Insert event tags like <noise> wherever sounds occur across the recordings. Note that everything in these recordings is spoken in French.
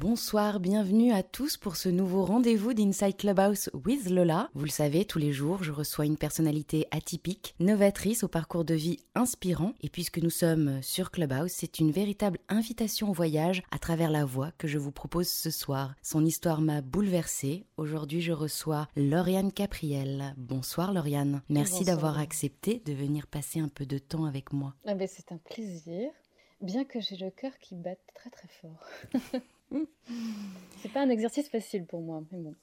Bonsoir, bienvenue à tous pour ce nouveau rendez-vous d'Inside Clubhouse with Lola. Vous le savez, tous les jours, je reçois une personnalité atypique, novatrice au parcours de vie inspirant. Et puisque nous sommes sur Clubhouse, c'est une véritable invitation au voyage à travers la voix que je vous propose ce soir. Son histoire m'a bouleversée. Aujourd'hui, je reçois Lauriane Capriel. Bonsoir Lauriane. Merci d'avoir accepté de venir passer un peu de temps avec moi. Ah ben, c'est un plaisir, bien que j'ai le cœur qui batte très très fort. <laughs> <laughs> C'est pas un exercice facile pour moi, mais bon.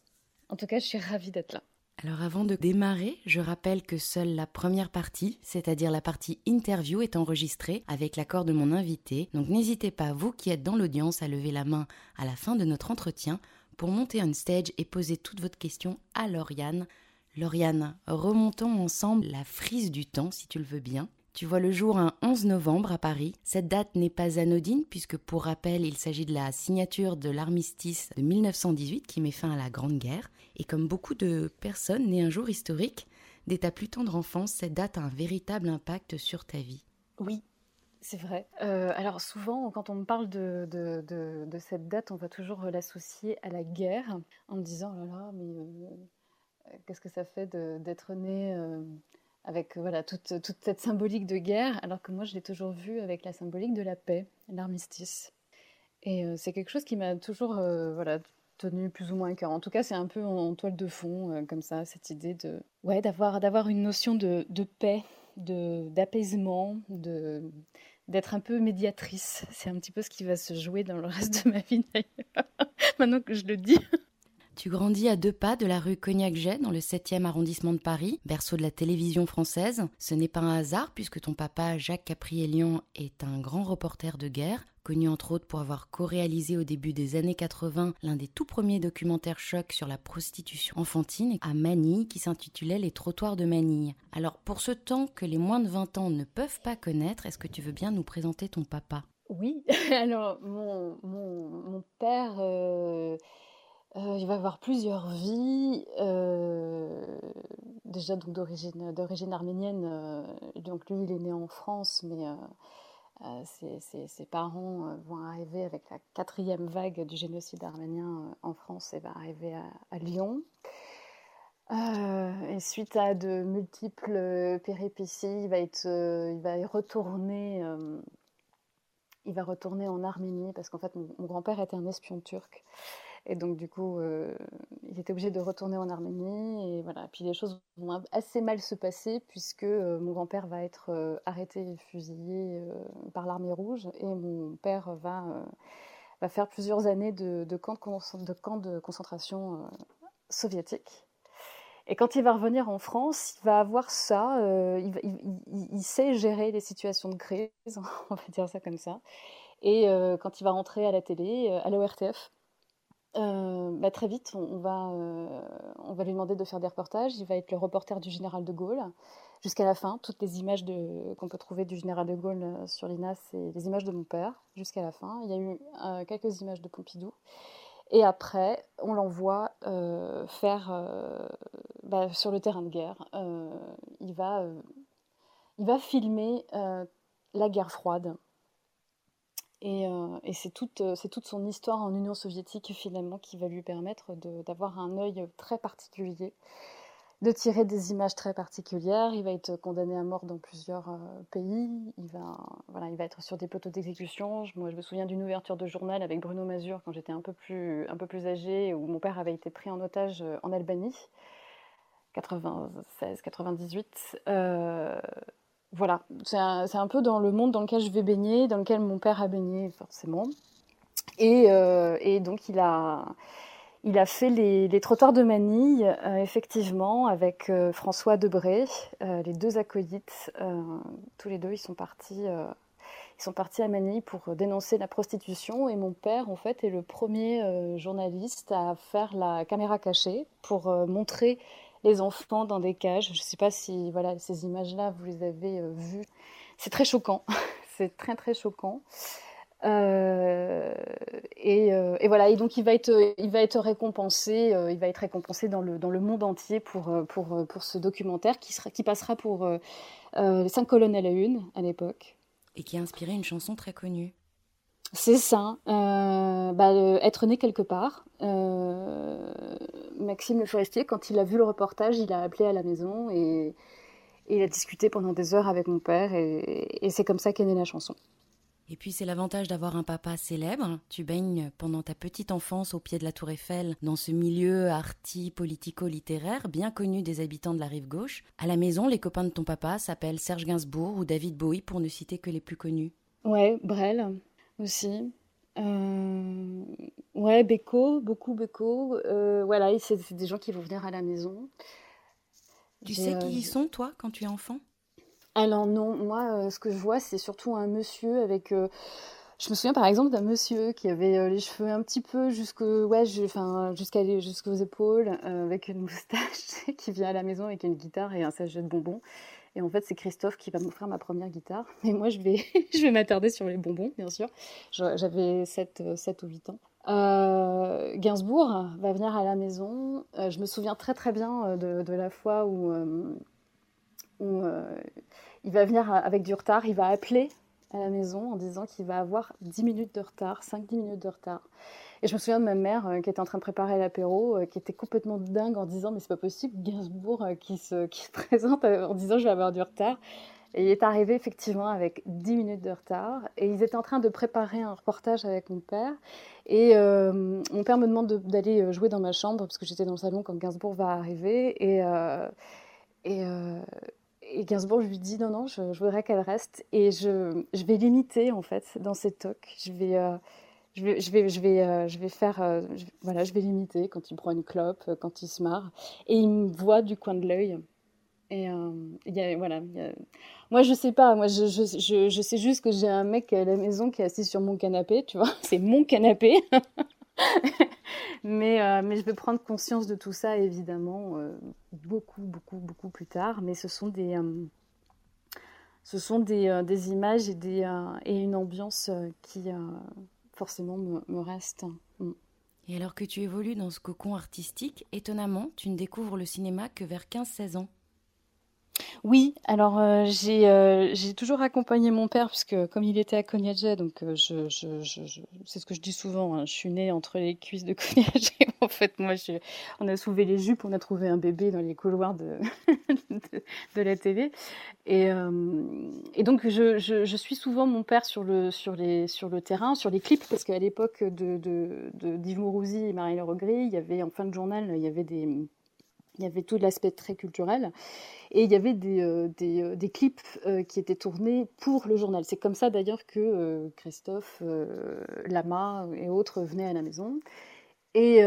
En tout cas, je suis ravie d'être là. Alors avant de démarrer, je rappelle que seule la première partie, c'est-à-dire la partie interview, est enregistrée avec l'accord de mon invité. Donc n'hésitez pas, vous qui êtes dans l'audience, à lever la main à la fin de notre entretien pour monter on stage et poser toutes vos questions à Lauriane. Lauriane, remontons ensemble la frise du temps, si tu le veux bien. Tu vois le jour un 11 novembre à Paris. Cette date n'est pas anodine puisque pour rappel, il s'agit de la signature de l'armistice de 1918 qui met fin à la Grande Guerre. Et comme beaucoup de personnes nées un jour historique, dès ta plus tendre enfance, cette date a un véritable impact sur ta vie. Oui, c'est vrai. Euh, alors souvent, quand on me parle de, cette date, on va toujours l'associer à la guerre en me disant, oh là là, mais euh, qu'est-ce que ça fait d'être né euh, avec euh, voilà, toute, cette symbolique de guerre, alors que moi je l'ai toujours vu avec la symbolique de la paix, l'armistice. Et euh, c'est quelque chose qui m'a toujours euh, voilà, tenu plus ou moins à cœur. En tout cas, c'est un peu en, toile de fond, comme ça, cette idée de ouais, d'avoir, d'avoir une notion de, de paix, de, d'apaisement, de, d'être un peu médiatrice. C'est un petit peu ce qui va se jouer dans le reste de ma vie d'ailleurs, <laughs> maintenant que je le dis. Tu grandis à deux pas de la rue Cognac-Jet dans le 7e arrondissement de Paris, berceau de la télévision française. Ce n'est pas un hasard puisque ton papa, Jacques Capriélian, est un grand reporter de guerre, connu entre autres pour avoir co-réalisé au début des années 80 l'un des tout premiers documentaires chocs sur la prostitution enfantine à Manille qui s'intitulait Les trottoirs de Manille. Alors pour ce temps que les moins de 20 ans ne peuvent pas connaître, est-ce que tu veux bien nous présenter ton papa? Oui, <laughs> alors mon, mon, père... Euh, euh, il va avoir plusieurs vies, euh, déjà donc d'origine arménienne. Euh, donc lui, il est né en France, mais ses, parents vont arriver avec la quatrième vague du génocide arménien en France et va arriver à, Lyon. et suite à de multiples péripéties, il va être, il va retourner. il va retourner en Arménie parce qu'en fait, mon grand-père était un espion turc. Et donc, du coup, euh, il était obligé de retourner en Arménie. Et voilà. Puis les choses vont assez mal se passer puisque euh, mon grand-père va être euh, arrêté et fusillé par l'armée rouge. Et mon père va, faire plusieurs années de, camps de, camp de concentration soviétiques. Et quand il va revenir en France, il va avoir ça. Il, il, sait gérer les situations de crise, <laughs> on va dire ça comme ça. Et quand il va rentrer à la télé, à l'ORTF, euh, bah, très vite, on, va, euh, on va lui demander de faire des reportages. Il va être le reporter du général de Gaulle jusqu'à la fin. Toutes les images qu'on peut trouver du général de Gaulle euh, sur l'INA, c'est les images de mon père jusqu'à la fin. Il y a eu quelques images de Pompidou. Et après, on l'envoie faire bah, sur le terrain de guerre. il va filmer la guerre froide et, euh, et c'est toute, euh, son histoire en Union soviétique finalement qui va lui permettre d'avoir un œil très particulier, de tirer des images très particulières. Il va être condamné à mort dans plusieurs euh, pays. Il va, être sur des plateaux d'exécution. Moi, je me souviens d'une ouverture de journal avec Bruno Mazur quand j'étais un peu plus, un âgée, où mon père avait été pris en otage en Albanie, 96, 98 voilà, c'est un, peu dans le monde dans lequel je vais baigner, dans lequel mon père a baigné forcément. Et, euh, donc il a, il a fait les, trottoirs de Manille, euh, effectivement, avec euh, François Debré, les deux acolytes. tous les deux, ils sont partis. ils sont partis à Manille pour dénoncer la prostitution et mon père, en fait, est le premier journaliste à faire la caméra cachée pour montrer les enfants dans des cages. Je ne sais pas si voilà, ces images-là, vous les avez euh, vues. C'est très choquant. <laughs> c'est très, très choquant. Euh, euh, et, voilà, et donc il va être, il va être récompensé, il va être récompensé dans le, dans le monde entier pour, pour, pour ce documentaire qui, sera, qui passera pour les cinq colonnes à la une à l'époque. Et qui a inspiré une chanson très connue. C'est ça, bah, être né quelque part. Maxime Le Forestier, quand il a vu le reportage, il a appelé à la maison et, il a discuté pendant des heures avec mon père et, et c'est comme ça qu'est née la chanson. Et puis c'est l'avantage d'avoir un papa célèbre. Tu baignes pendant ta petite enfance au pied de la tour Eiffel dans ce milieu arty politico-littéraire bien connu des habitants de la rive gauche. À la maison, les copains de ton papa s'appellent Serge Gainsbourg ou David Bowie pour ne citer que les plus connus. Ouais, Brel aussi. Euh... Ouais, Beko, beaucoup Beko. Euh, voilà, c'est des gens qui vont venir à la maison. Tu sais qui ils sont, toi, quand tu es enfant? Alors non, moi, euh, ce que je vois, c'est surtout un monsieur avec... Euh, je me souviens par exemple d'un monsieur qui avait euh, les cheveux un petit peu jusqu'au ouais, enfin, jusqu'à jusqu'aux épaules, avec une <laughs> moustache, qui vient à la maison avec une guitare et un sachet de bonbons. Et en fait, c'est Christophe qui va m'offrir ma première guitare. Mais moi, je vais, <laughs> je vais m'attarder sur les bonbons, bien sûr. J'avais 7, 7 ou 8 ans. Gainsbourg va venir à la maison. je me souviens très très bien de, de la fois où, où il va venir avec du retard, il va appeler à la maison en disant qu'il va avoir 10 minutes de retard, 5-10 minutes de retard. Et je me souviens de ma mère euh, qui était en train de préparer l'apéro, euh, qui était complètement dingue en disant mais c'est pas possible, Gainsbourg euh, qui, se, <laughs> présente en disant je vais avoir du retard. Et il est arrivé effectivement avec 10 minutes de retard. Et ils étaient en train de préparer un reportage avec mon père. Et mon père me demande d'aller jouer dans ma chambre, parce que j'étais dans le salon quand Gainsbourg va arriver. Et, Gainsbourg lui dit non, non, je, voudrais qu'elle reste. Et je, je, vais l'imiter, en fait, dans ses tocs. Je vais, je vais, je vais, euh, faire, euh, voilà, je vais l'imiter quand il prend une clope, quand il se marre. Et il me voit du coin de l'œil. Et voilà. Moi, je sais pas. Moi, je, je, je sais juste que j'ai un mec à la maison qui est assis sur mon canapé, tu vois. <laughs> C'est mon canapé. <laughs> mais, euh, mais je vais prendre conscience de tout ça, évidemment, euh, beaucoup, beaucoup, beaucoup plus tard. Mais ce sont des, euh, ce sont des, des images et, des, et une ambiance qui, forcément, me, restent. Mm. Et alors que tu évolues dans ce cocon artistique, étonnamment, tu ne découvres le cinéma que vers 15-16 ans. Oui, alors euh, euh, j'ai toujours accompagné mon père puisque comme il était à Cognacet, donc euh, je, c'est ce que je dis souvent, hein, je suis née entre les cuisses de <laughs> Cognacet. en fait, moi, on a soulevé les jupes, on a trouvé un bébé dans les couloirs de, <laughs> la télé. Et, donc je, suis souvent mon père sur le, terrain, sur les clips, parce qu'à l'époque de, de, de et Marie-Laure Legris, il y avait en fin de journal, il y avait des il y avait tout l'aspect très culturel. Et il y avait des, euh, euh, des, clips euh, qui étaient tournés pour le journal. C'est comme ça d'ailleurs que Christophe, Lama et autres venaient à la maison. Et,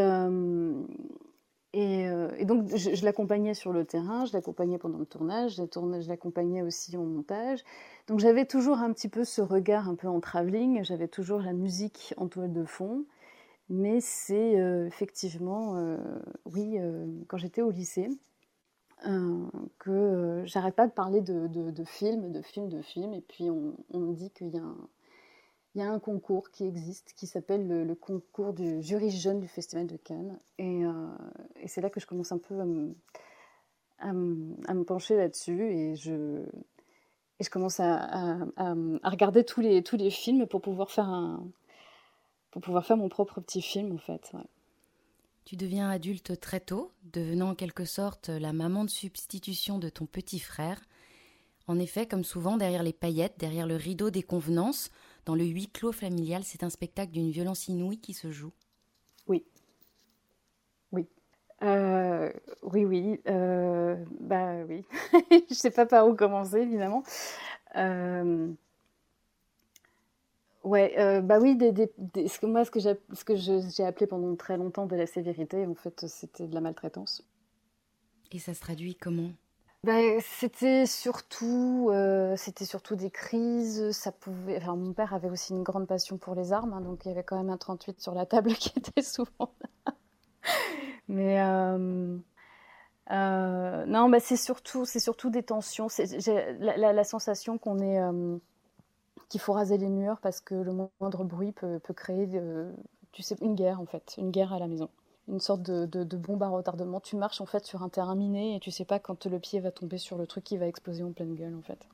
et, donc je, l'accompagnais sur le terrain, je l'accompagnais pendant le tournage, je l'accompagnais aussi en montage. Donc j'avais toujours un petit peu ce regard un peu en travelling, j'avais toujours la musique en toile de fond. Mais c'est effectivement, oui, quand j'étais au lycée, que j'arrête pas de parler de, films, de films, de films, et puis on, me dit qu'il y, a un concours qui existe qui s'appelle le, concours du jury jeune du Festival de Cannes. Et, c'est là que je commence un peu à me, pencher là-dessus et je, commence à, regarder tous les films pour pouvoir faire un, pour pouvoir faire mon propre petit film en fait. Tu deviens adulte très tôt, devenant en quelque sorte la maman de substitution de ton petit frère. En effet, comme souvent, derrière les paillettes, derrière le rideau des convenances, dans le huis clos familial, c'est un spectacle d'une violence inouïe qui se joue. Oui. Oui. Euh, oui, oui. Euh, bah oui. <laughs> Je sais pas par où commencer, évidemment. Euh, Ouais, euh, bah oui, des, des, ce que moi, ce que j'ai, ce que j'ai appelé pendant très longtemps de la sévérité, en fait, c'était de la maltraitance. Et ça se traduit comment? Bah, c'était surtout, euh, c'était surtout des crises. Ça pouvait. Enfin, mon père avait aussi une grande passion pour les armes, hein, donc il y avait quand même un 38 sur la table <laughs> qui était souvent là. Mais euh, non, bah c'est surtout, c'est surtout des tensions. J'ai la, la, la, sensation qu'on est qu'il faut raser les murs parce que le moindre bruit peut, créer, euh, tu sais, une guerre en fait, une guerre à la maison, une sorte de, de, bombe à retardement. Tu marches en fait sur un terrain miné et tu sais pas quand le pied va tomber sur le truc qui va exploser en pleine gueule en fait.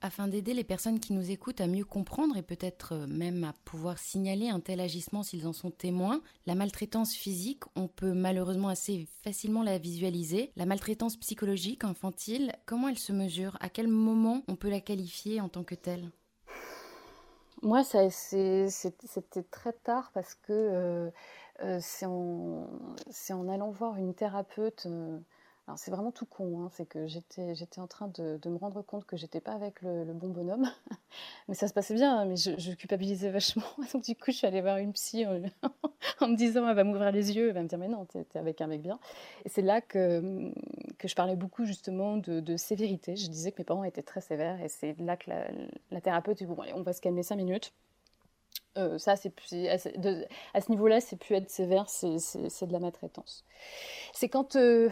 afin d'aider les personnes qui nous écoutent à mieux comprendre et peut-être euh, même à pouvoir signaler un tel agissement s'ils en sont témoins. La maltraitance physique, on peut malheureusement assez facilement la visualiser. La maltraitance psychologique, infantile, comment elle se mesure? À quel moment on peut la qualifier en tant que telle? Moi, c'était très tard parce que euh, euh, c'est en, en, allant voir une thérapeute. Alors c'est vraiment tout con, hein. c'est que j'étais, en train de, me rendre compte que j'étais pas avec le, bon bonhomme, <laughs> mais ça se passait bien, hein, mais je, culpabilisais vachement. <laughs> Donc du coup je suis allée voir une psy <laughs> en, me disant elle va m'ouvrir les yeux, elle va me dire mais non, t'es, es avec un mec bien. Et c'est là que, je parlais beaucoup justement de, sévérité. Je disais que mes parents étaient très sévères et c'est là que la, thérapeute dit bon on va se calmer cinq minutes. Euh, ça, c'est à, ce niveau-là, c'est plus être sévère, c'est, de la maltraitance. C'est quand euh,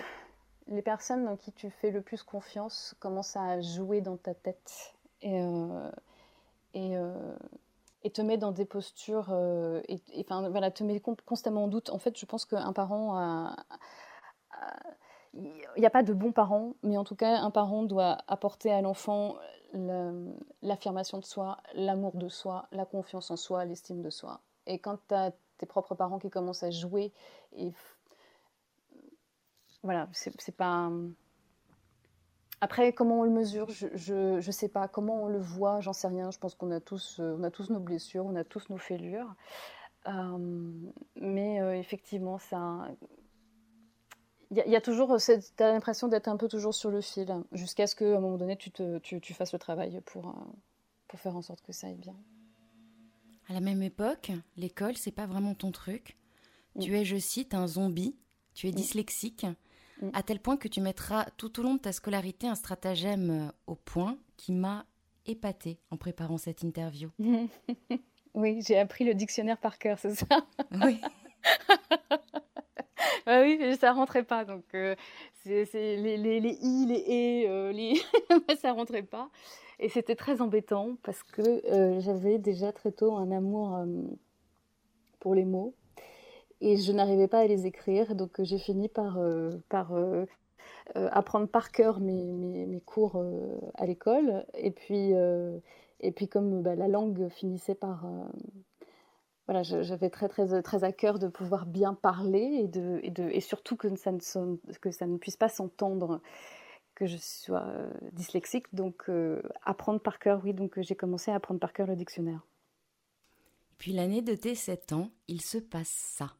les personnes dans qui tu fais le plus confiance commencent à jouer dans ta tête et, euh, euh, te met dans des postures euh, et, enfin voilà te met constamment en doute. En fait, je pense qu'un parent il n'y a pas de bons parents, mais en tout cas, un parent doit apporter à l'enfant l'affirmation de soi, l'amour de soi, la confiance en soi, l'estime de soi. Et quand tu as tes propres parents qui commencent à jouer et voilà, c'est pas. Après, comment on le mesure, je ne sais pas. Comment on le voit, j'en sais rien. Je pense qu'on a, tous, euh, on a tous nos blessures, on a tous nos fêlures. Euh, mais euh, effectivement, ça. Il y, a toujours. Tu as l'impression d'être un peu toujours sur le fil, jusqu'à ce qu'à un moment donné, tu, te, tu, tu, fasses le travail pour, pour faire en sorte que ça aille bien. À la même époque, l'école, c'est pas vraiment ton truc. Tu es, je cite, un zombie. Tu es dyslexique. Mm. à tel point que tu mettras tout au long de ta scolarité un stratagème euh, au point qui m'a épaté en préparant cette interview. <laughs> oui, j'ai appris le dictionnaire par cœur, c'est ça <laughs> Oui. <laughs> bah oui, mais ça rentrait pas. Donc, euh, c'est, les, les, les, i, les et, euh, les... ça rentrait pas. Et c'était très embêtant parce que j'avais déjà très tôt un amour pour les mots et je n'arrivais pas à les écrire. Donc euh, j'ai fini par, euh, euh, apprendre par cœur mes, mes, cours à l'école. Et puis, et puis comme bah, la langue finissait par voilà, j'avais très, très, très à cœur de pouvoir bien parler et, de, et, de, et surtout que ça, ne que ça ne puisse pas s'entendre que je sois dyslexique. Donc, apprendre par cœur, oui, donc j'ai commencé à apprendre par cœur le dictionnaire. Puis l'année de tes 7 ans, il se passe ça.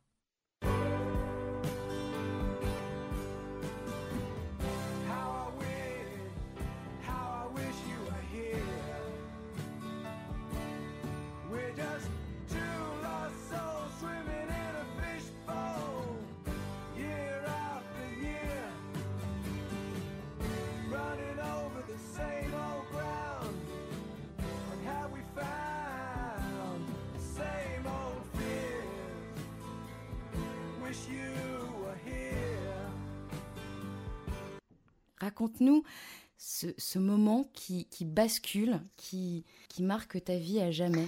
Raconte-nous ce, moment qui, bascule, qui, marque ta vie à jamais.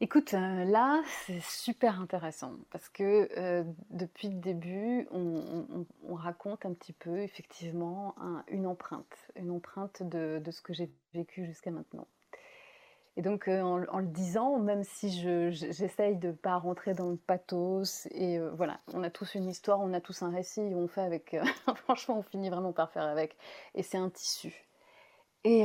Écoute, euh, là, c'est super intéressant parce que euh, depuis le début, on, raconte un petit peu effectivement une empreinte, une empreinte de ce que j'ai vécu jusqu'à maintenant. Et donc, euh, en, le disant, même si j'essaye de ne pas rentrer dans le pathos, et euh, voilà, on a tous une histoire, on a tous un récit, on fait avec. Euh, <laughs> franchement, on finit vraiment par faire avec. Et c'est un tissu. Et,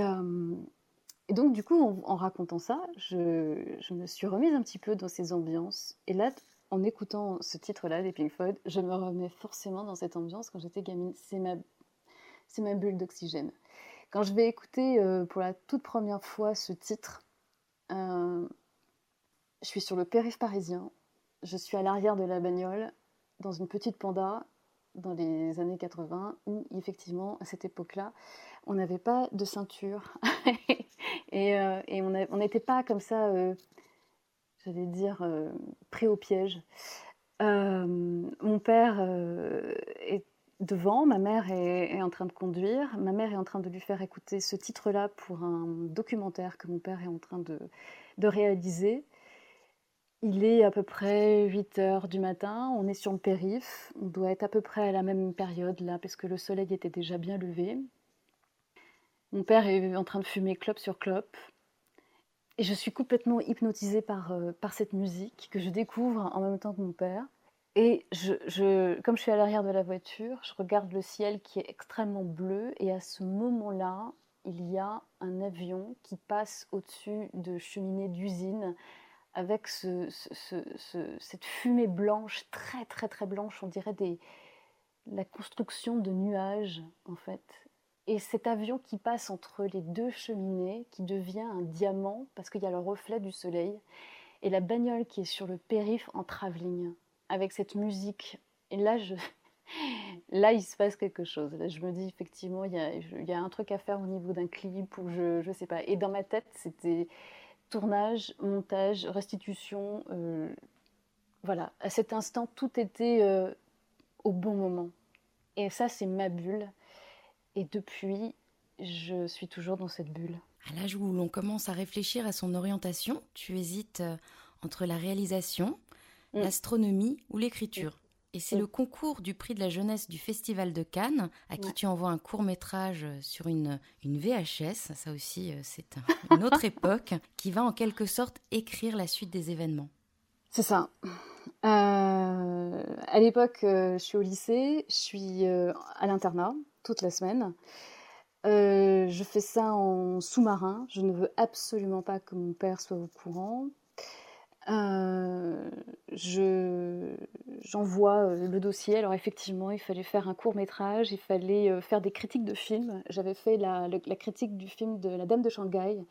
donc, du coup, en, racontant ça, je, me suis remise un petit peu dans ces ambiances. Et là, en écoutant ce titre-là, les Pink Floyd, je me remets forcément dans cette ambiance quand j'étais gamine. C'est ma bulle d'oxygène. Quand je vais écouter pour la toute première fois ce titre, euh, je suis sur le périph' parisien. Je suis à l'arrière de la bagnole, dans une petite panda, dans les années 80, où effectivement, à cette époque-là, on n'avait pas de ceinture. <laughs> et, euh, on n'était pas comme ça, euh, j'allais dire, pris au piège. mon père est devant, ma mère est, en train de conduire, ma mère est en train de lui faire écouter ce titre-là pour un documentaire que mon père est en train de, réaliser. Il est à peu près 8 heures du matin, on est sur le périph', on doit être à peu près à la même période là, parce que le soleil était déjà bien levé. Mon père est en train de fumer clope sur clope. Et je suis complètement hypnotisée par, euh, par cette musique que je découvre en même temps que mon père. Et comme je suis à l'arrière de la voiture, je regarde le ciel qui est extrêmement bleu. Et à ce moment-là, il y a un avion qui passe au-dessus de cheminées d'usine avec cette fumée blanche, très très très blanche, on dirait des, la construction de nuages en fait. Et cet avion qui passe entre les deux cheminées, qui devient un diamant parce qu'il y a le reflet du soleil, et la bagnole qui est sur le périph' en travelling, avec cette musique. Et là, je... <laughs> là, il se passe quelque chose. Je me dis effectivement, il y a, un truc à faire au niveau d'un clip ou je ne sais pas. Et dans ma tête, c'était tournage, montage, restitution. Euh, voilà, à cet instant, tout était euh, au bon moment. Et ça, c'est ma bulle. Et depuis, je suis toujours dans cette bulle. À l'âge où l'on commence à réfléchir à son orientation, tu hésites euh, entre la réalisation, mm. l'astronomie ou l'écriture. Et c'est mm. le concours du prix de la jeunesse du Festival de Cannes, à qui tu envoies un court métrage sur une, une VHS, ça aussi euh, c'est <laughs> une autre époque, qui va en quelque sorte écrire la suite des événements. C'est ça. Euh, à l'époque, je suis au lycée, je suis à l'internat, toute la semaine. Euh, je fais ça en sous-marin. Je ne veux absolument pas que mon père soit au courant. Euh, j'envoie euh, le dossier. Alors effectivement, il fallait faire un court métrage, il fallait faire des critiques de films. J'avais fait la, critique du film de La Dame de Shanghai,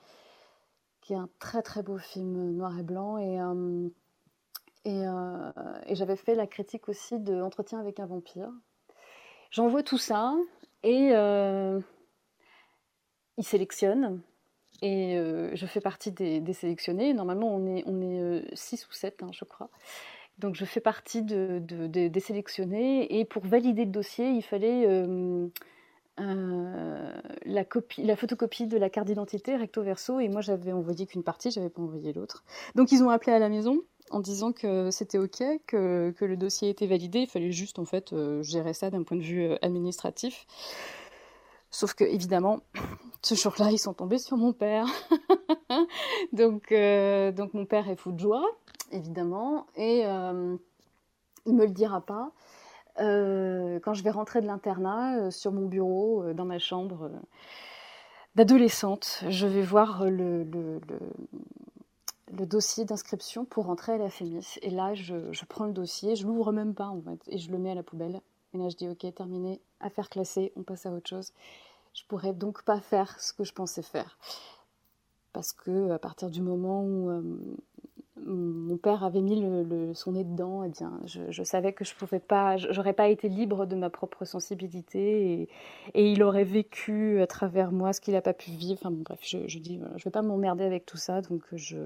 qui est un très très beau film noir et blanc. Et, et, j'avais fait la critique aussi de Entretien avec un vampire. J'envoie tout ça. Et euh, il sélectionne. Et euh, je fais partie des, sélectionnés. Normalement, on est, on est 6 euh, ou 7, hein, je crois. Donc, je fais partie de, des sélectionnés. Et pour valider le dossier, il fallait la, copie, la photocopie de la carte d'identité recto verso. Et moi, j'avais envoyé qu'une partie, j'avais pas envoyé l'autre. Donc, ils ont appelé à la maison en disant que c'était OK, que, que, le dossier était validé. Il fallait juste en fait euh, gérer ça d'un point de vue euh, administratif. Sauf que évidemment, <clears throat> ce jour-là, ils sont tombés sur mon père. <laughs> donc, euh, donc mon père est fou de joie, évidemment, et il me le dira pas. quand je vais rentrer de l'internat, sur mon bureau, dans ma chambre d'adolescente, je vais voir le, dossier d'inscription pour rentrer à la FEMIS. Et là, je, prends le dossier, je l'ouvre même pas et je le mets à la poubelle. Et là, je dis ok, terminé, affaire classée, on passe à autre chose. Je pourrais donc pas faire ce que je pensais faire. Parce que à partir du moment où euh, mon père avait mis son nez dedans, eh bien, je, savais que je pouvais pas, j'aurais pas été libre de ma propre sensibilité et, et, il aurait vécu à travers moi ce qu'il n'a pas pu vivre. Enfin bon, bref, je, je dis, je vais pas m'emmerder avec tout ça, donc je,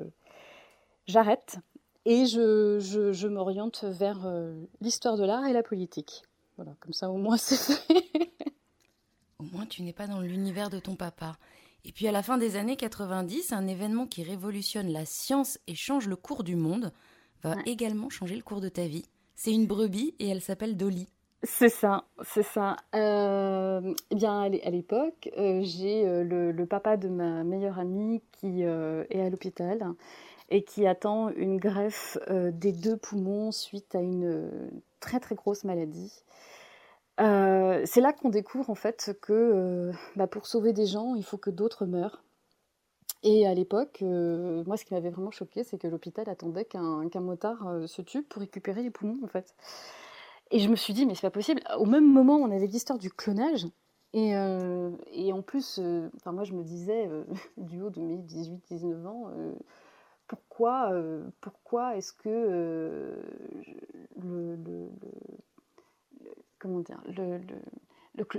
j'arrête et je, je, m'oriente vers euh, l'histoire de l'art et la politique. Voilà, comme ça au moins <laughs> c'est fait. au moins tu n'es pas dans l'univers de ton papa. Et puis à la fin des années 90, un événement qui révolutionne la science et change le cours du monde va également changer le cours de ta vie. C'est une brebis et elle s'appelle Dolly. C'est ça, c'est ça. Euh, eh bien, à l'époque, euh, j'ai le, le, papa de ma meilleure amie qui est à l'hôpital et qui attend une greffe euh, des deux poumons suite à une euh, très très grosse maladie. Euh, c'est là qu'on découvre en fait que bah, pour sauver des gens, il faut que d'autres meurent. Et à l'époque, moi ce qui m'avait vraiment choqué, c'est que l'hôpital attendait qu'un motard se tue pour récupérer les poumons en fait. Et je me suis dit, mais c'est pas possible. Au même moment, on avait l'histoire du clonage. Et, et en plus, enfin moi je me disais, <laughs> du haut de mes 18-19 ans, pourquoi, euh, pourquoi est-ce que euh, le, comment dire, le,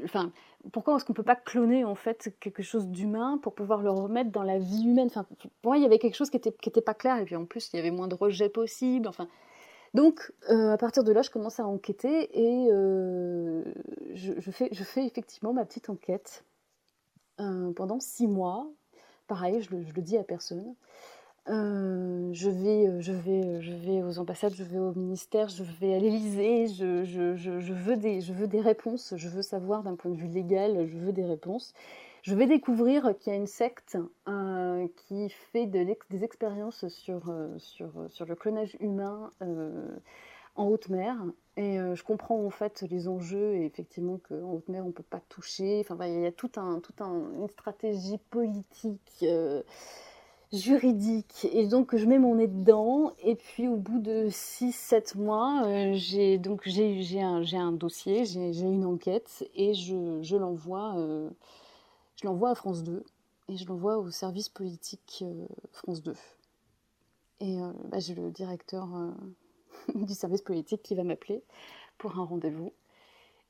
enfin, pourquoi est-ce qu'on peut pas cloner en fait quelque chose d'humain pour pouvoir le remettre dans la vie humaine? Enfin, Pour moi, il y avait quelque chose qui était, qui était pas clair et puis en plus, il y avait moins de rejets possibles. Enfin, donc, euh, à partir de là, je commence à enquêter et je, fais, je fais effectivement ma petite enquête pendant six mois. Pareil, je le, le dis à personne. Euh, je, vais, euh, je, vais, euh, je vais aux ambassades, je vais au ministère, je vais à l'Élysée, je, veux des, je veux des réponses, je veux savoir d'un point de vue légal, je veux des réponses. je vais découvrir qu'il y a une secte qui fait des expériences sur, sur, sur, le clonage humain en haute mer. Et je comprends en fait les enjeux et effectivement qu'en haute mer on ne peut pas toucher. Enfin, il y a tout un, tout un, une stratégie politique juridique. Et donc je mets mon nez dedans. Et puis au bout de 6-7 mois euh, j'ai donc j'ai un, un, dossier j'ai une enquête. Et je, je l'envoie euh, je l'envoie à France 2 et je l'envoie au service politique euh, France 2 et bah, j'ai le directeur <laughs> du service politique qui va m'appeler pour un rendez-vous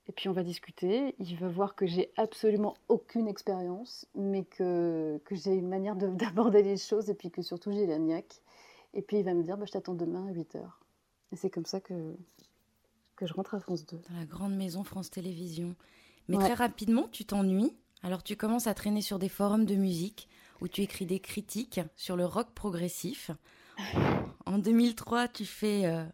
et puis on va discuter. Il va voir que j'ai absolument aucune expérience, mais que, que j'ai une manière <laughs> d'aborder les choses et puis que surtout j'ai la niaque. Et puis il va me dire bah, Je t'attends demain à 8h. Et c'est comme ça que, que je rentre à France 2. Dans la grande maison France Télévisions. Mais très rapidement, tu t'ennuies. Alors tu commences à traîner sur des forums de musique où tu écris des critiques sur le rock progressif. <laughs> En 2003, tu fais. Euh,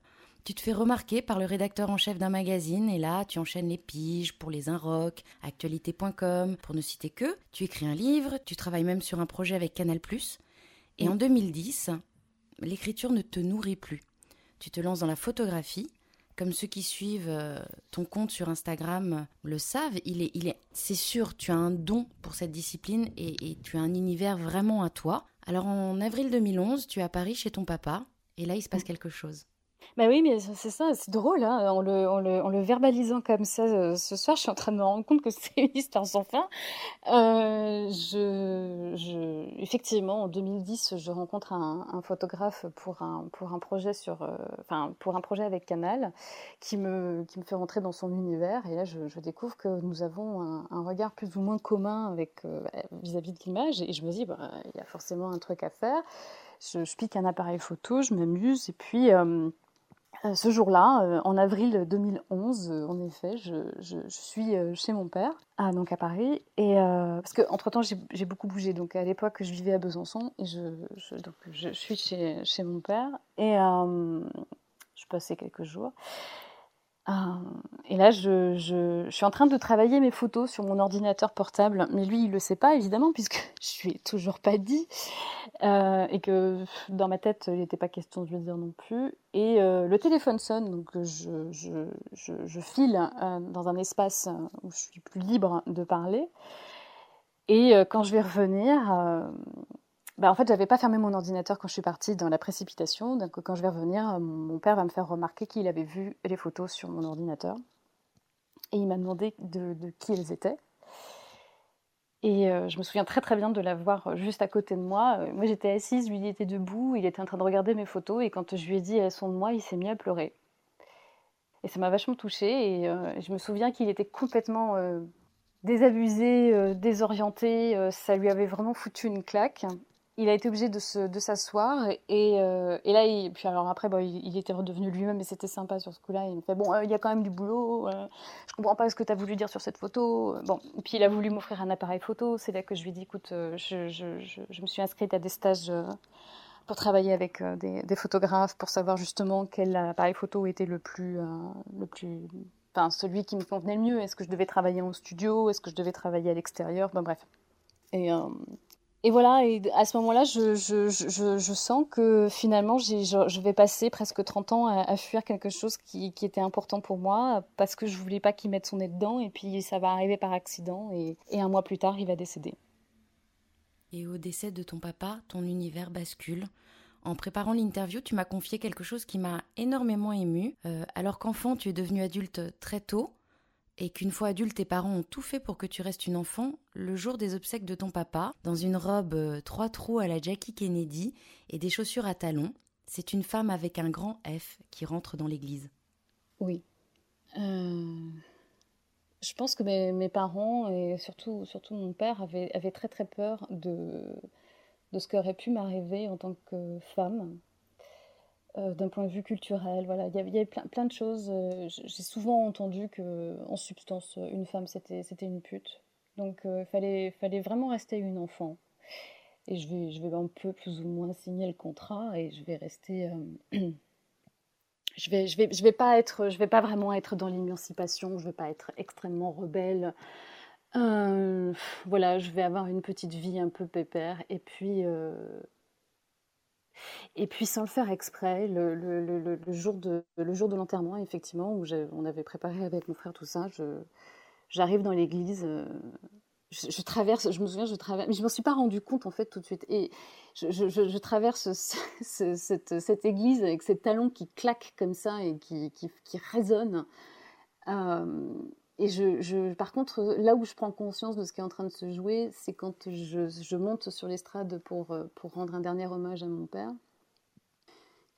tu te fais remarquer par le rédacteur en chef d'un magazine et là, tu enchaînes les piges pour les Inrock, actualité.com, pour ne citer que. Tu écris un livre, tu travailles même sur un projet avec Canal+. Et en 2010, l'écriture ne te nourrit plus. Tu te lances dans la photographie. Comme ceux qui suivent euh, ton compte sur Instagram le savent, il est, il est, c'est sûr, tu as un don pour cette discipline et, et tu as un univers vraiment à toi. Alors en avril 2011, tu es à Paris chez ton papa et là il se passe quelque chose. Bah oui, mais c'est ça, c'est drôle, hein, en, le, en, le, en, le, verbalisant comme ça euh, ce soir, je suis en train de me rendre compte que c'est une histoire sans fin. Euh, je, je, effectivement, en 2010, je rencontre un, un photographe pour un, pour un projet sur, euh, enfin, pour un projet avec Canal, qui me, qui me fait rentrer dans son univers, et là, je, je découvre que nous avons un, un, regard plus ou moins commun avec euh, vis-à-vis de l'image, et je me dis, bah, il y a forcément un truc à faire. Je, je pique un appareil photo, je m'amuse, et puis euh, ce jour-là, euh, en avril 2011, euh, en effet, je, suis chez mon père, ah, donc à Paris, et parce que entre temps j'ai beaucoup bougé. Donc à l'époque, je vivais à Besançon je suis chez, chez, mon père et je passais quelques jours. Et là, je, suis en train de travailler mes photos sur mon ordinateur portable, mais lui, il le sait pas évidemment puisque <laughs> je lui ai toujours pas dit. Euh, et que dans ma tête, il n'était pas question de lui dire non plus. Et euh, le téléphone sonne, donc je, file euh, dans un espace où je suis plus libre de parler. Et quand je vais revenir, bah en fait, j'avais pas fermé mon ordinateur quand je suis partie dans la précipitation. Donc quand je vais revenir, mon père va me faire remarquer qu'il avait vu les photos sur mon ordinateur. Et il m'a demandé de, qui elles étaient. Et euh, je me souviens très très bien de la voir euh, juste à côté de moi. Euh, moi j'étais assise, lui il était debout, il était en train de regarder mes photos et quand je lui ai dit elles sont de moi, il s'est mis à pleurer. Et ça m'a vachement touchée et je me souviens qu'il était complètement désabusé, désorienté, ça lui avait vraiment foutu une claque il a été obligé de, s'asseoir et, euh, et, là, il, puis alors après, bon, il, était redevenu lui-même et c'était sympa sur ce coup-là. Il me fait bon, euh, il y a quand même du boulot. Euh, je comprends pas ce que tu as voulu dire sur cette photo. Bon, et puis il a voulu m'offrir un appareil photo. C'est là que je lui ai dit, écoute, je, je, je, me suis inscrite à des stages pour travailler avec des, des, photographes pour savoir justement quel appareil photo était le plus, le plus, enfin celui qui me convenait le mieux. Est-ce que je devais travailler en studio? Est-ce que je devais travailler à l'extérieur? Bon, bref. Et et voilà, et à ce moment-là, je, je, je, je, sens que finalement, je, vais passer presque 30 ans à, fuir quelque chose qui, qui, était important pour moi, parce que je voulais pas qu'il mette son nez dedans, et puis ça va arriver par accident, et, et un mois plus tard, il va décéder. Et au décès de ton papa, ton univers bascule. En préparant l'interview, tu m'as confié quelque chose qui m'a énormément ému. Euh, alors qu'enfant, tu es devenu adulte très tôt et qu'une fois adulte, tes parents ont tout fait pour que tu restes une enfant, le jour des obsèques de ton papa, dans une robe euh, trois trous à la Jackie Kennedy et des chaussures à talons, c'est une femme avec un grand F qui rentre dans l'église. Oui. Euh, je pense que mes, parents, et surtout, surtout mon père, avaient, très très peur de, de ce qui aurait pu m'arriver en tant que femme. Euh, d'un point de vue culturel. Voilà, il y avait, plein, plein, de choses. Euh, j'ai souvent entendu que, en substance, une femme c'était c'était une pute. Donc, il euh, fallait fallait vraiment rester une enfant. Et je vais je vais un peu plus ou moins signer le contrat et je vais rester. <clears throat> je vais je vais je vais pas être je vais pas vraiment être dans l'émancipation. Je vais pas être extrêmement rebelle. voilà, je vais avoir une petite vie un peu pépère. Et puis, et puis sans le faire exprès, le, jour de l'enterrement, effectivement, où on avait préparé avec mon frère tout ça, j'arrive dans l'église, euh, je, traverse, je me souviens, je traverse, mais je m'en suis pas rendu compte en fait tout de suite. Et je, traverse cette, église avec ces talons qui claquent comme ça et qui, résonnent. Euh, et par contre, là où je prends conscience de ce qui est en train de se jouer, c'est quand je, monte sur l'estrade pour rendre un dernier hommage à mon père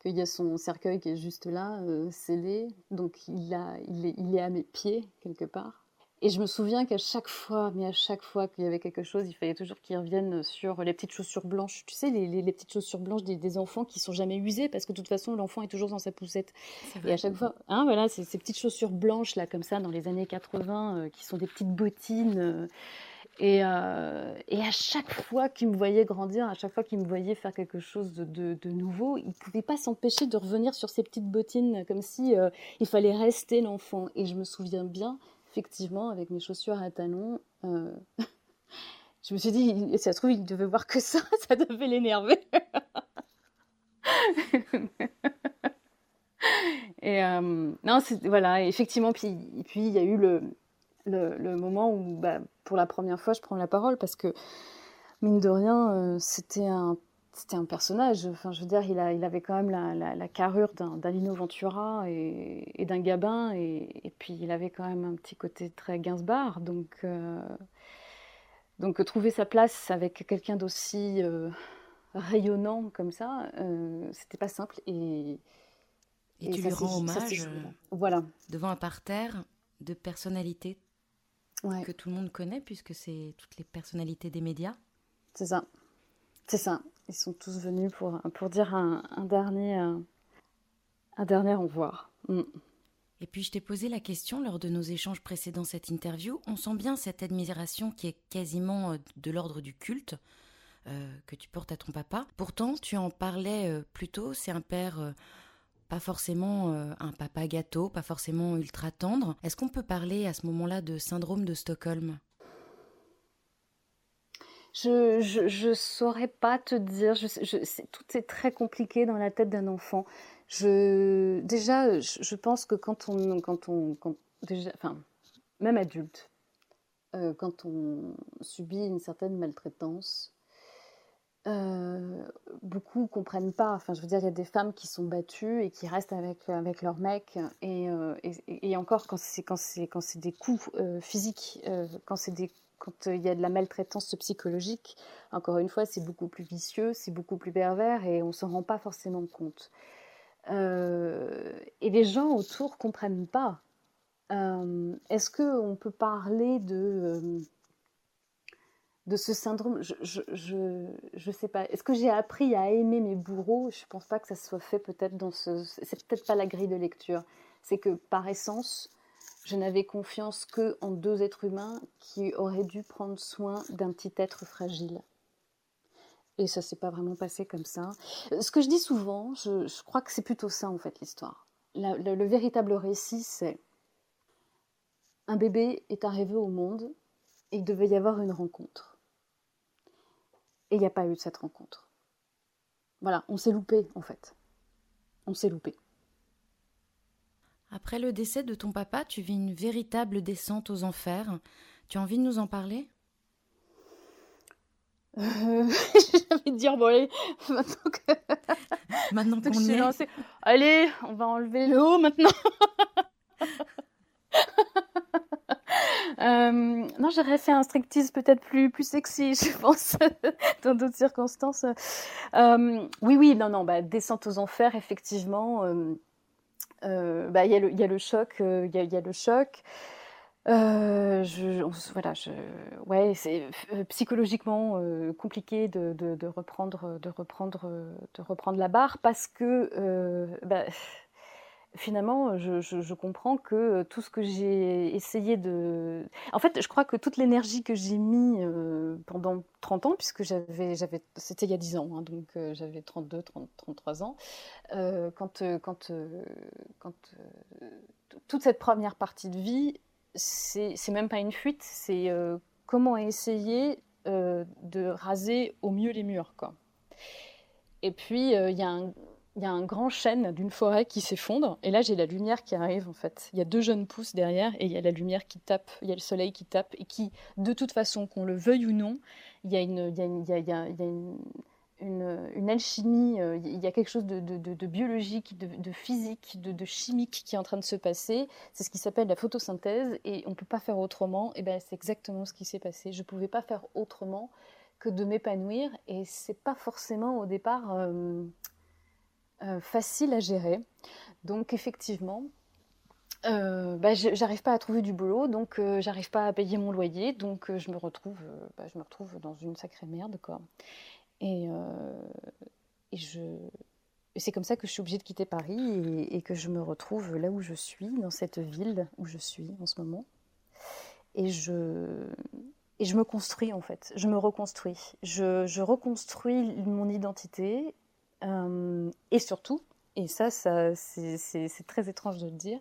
qu'il y a son cercueil qui est juste là, euh, scellé. Donc il, a, il, est, il est à mes pieds, quelque part. Et je me souviens qu'à chaque fois, mais à chaque fois qu'il y avait quelque chose, il fallait toujours qu'il revienne sur les petites chaussures blanches. Tu sais, les, les, petites chaussures blanches des, enfants qui sont jamais usées parce que de toute façon, l'enfant est toujours dans sa poussette. Et à chaque fois, hein, voilà, ces, ces petites chaussures blanches là, comme ça, dans les années 80, euh, qui sont des petites bottines. Euh, euh, et, à chaque fois qu'il me voyait grandir, à chaque fois qu'il me voyait faire quelque chose de, nouveau, il ne pouvait pas s'empêcher de revenir sur ses petites bottines comme si euh, il fallait rester l'enfant. Et je me souviens bien, effectivement, avec mes chaussures à talons, euh, <laughs> je me suis dit, ça se trouve, il devait voir que ça, <laughs> ça devait l'énerver. <laughs> et non, voilà, effectivement, puis, puis il y a eu le, le, moment où, bah, pour la première fois, je prends la parole parce que, mine de rien, euh, c'était un c'était un personnage. Enfin, je veux dire, il, a, il avait quand même la, la, carrure d'un Lino Ventura et, d'un Gabin, et, puis il avait quand même un petit côté très Gainsbourg. Donc, euh, donc trouver sa place avec quelqu'un d'aussi euh, rayonnant comme ça, c'était pas simple. Et, et, tu lui rends hommage voilà. devant un parterre de personnalités que tout le monde connaît, puisque c'est toutes les personnalités des médias. C'est ça. C'est ça. Ils sont tous venus pour, pour dire un, dernier, euh, un, dernier au revoir. Mm. Et puis je t'ai posé la question lors de nos échanges précédents cette interview. On sent bien cette admiration qui est quasiment euh, de l'ordre du culte euh, que tu portes à ton papa. Pourtant, tu en parlais plus tôt, c'est un père pas forcément euh, un papa gâteau, pas forcément ultra tendre. Est-ce qu'on peut parler à ce moment-là de syndrome de Stockholm? Je, je, saurais pas te dire. Je, tout est très compliqué dans la tête d'un enfant. Je, déjà, je, pense que quand on, quand on, déjà, enfin, même adulte, euh, quand on subit une certaine maltraitance, euh, beaucoup comprennent pas. Enfin, je veux dire, il y a des femmes qui sont battues et qui restent avec, avec leur mec. Et, euh, et, encore, quand c'est, quand c'est, quand c'est des coups euh, physiques, quand c'est des quand il y a de la maltraitance psychologique, encore une fois, c'est beaucoup plus vicieux, c'est beaucoup plus pervers et on ne s'en rend pas forcément compte. et les gens autour comprennent pas. est-ce qu'on peut parler de de ce syndrome, je, je, je, sais pas. Est-ce que j'ai appris à aimer mes bourreaux? Je pense pas que ça soit fait peut-être dans ce. C'est peut-être pas la grille de lecture. C'est que par essence, je n'avais confiance que en deux êtres humains qui auraient dû prendre soin d'un petit être fragile. Et ça s'est pas vraiment passé comme ça. Ce que je dis souvent, je, crois que c'est plutôt ça en fait l'histoire. le véritable récit, c'est un bébé est arrivé au monde et il devait y avoir une rencontre. Et il n'y a pas eu de cette rencontre. Voilà, on s'est loupé en fait. On s'est loupé. Après le décès de ton papa, tu vis une véritable descente aux enfers. Tu as envie de nous en parler? Euh, <laughs> J'ai envie de dire, bon allez, maintenant que... Maintenant <laughs> qu'on est... Lancé, allez, on va enlever le haut maintenant <laughs> Euh, non, j'aurais fait un strictise peut-être plus, plus sexy, <laughs> je pense, dans d'autres circonstances. Euh, oui, oui, non, non, bah, descente aux enfers, effectivement. Euh, bah, il y, a le, y a le choc, il y, a, le choc. voilà, ouais, c'est psychologiquement compliqué de, reprendre, de reprendre, de reprendre la barre parce que, bah, finalement, je, comprends que tout ce que j'ai essayé de... En fait, je crois que toute l'énergie que j'ai mis euh, pendant 30 ans, puisque j'avais, c'était il y a 10 ans, hein, donc euh, j'avais 32, 30, 33 ans, euh, quand, quand, quand toute cette première partie de vie, c'est même pas une fuite, c'est comment essayer de raser au mieux les murs. Quoi. Et puis, il y a un il y a un grand chêne d'une forêt qui s'effondre, et là j'ai la lumière qui arrive en fait. Il y a deux jeunes pousses derrière, et il y a la lumière qui tape, il y a le soleil qui tape, et qui, de toute façon, qu'on le veuille ou non, il y a une, alchimie, il y a quelque chose de biologique, de, physique, de, chimique qui est en train de se passer. C'est ce qui s'appelle la photosynthèse, et on ne peut pas faire autrement. Et ben c'est exactement ce qui s'est passé. Je ne pouvais pas faire autrement que de m'épanouir, et c'est pas forcément au départ. Euh, facile à gérer. Donc effectivement, euh, bah, j'arrive pas à trouver du boulot, donc euh, j'arrive pas à payer mon loyer, donc je me retrouve, bah, je me retrouve dans une sacrée merde quoi. Et, et c'est comme ça que je suis obligée de quitter Paris et, que je me retrouve là où je suis, dans cette ville où je suis en ce moment. Et je, me construis en fait, je me reconstruis. Je, reconstruis mon identité euh, et surtout, et ça, ça c'est très étrange de le dire,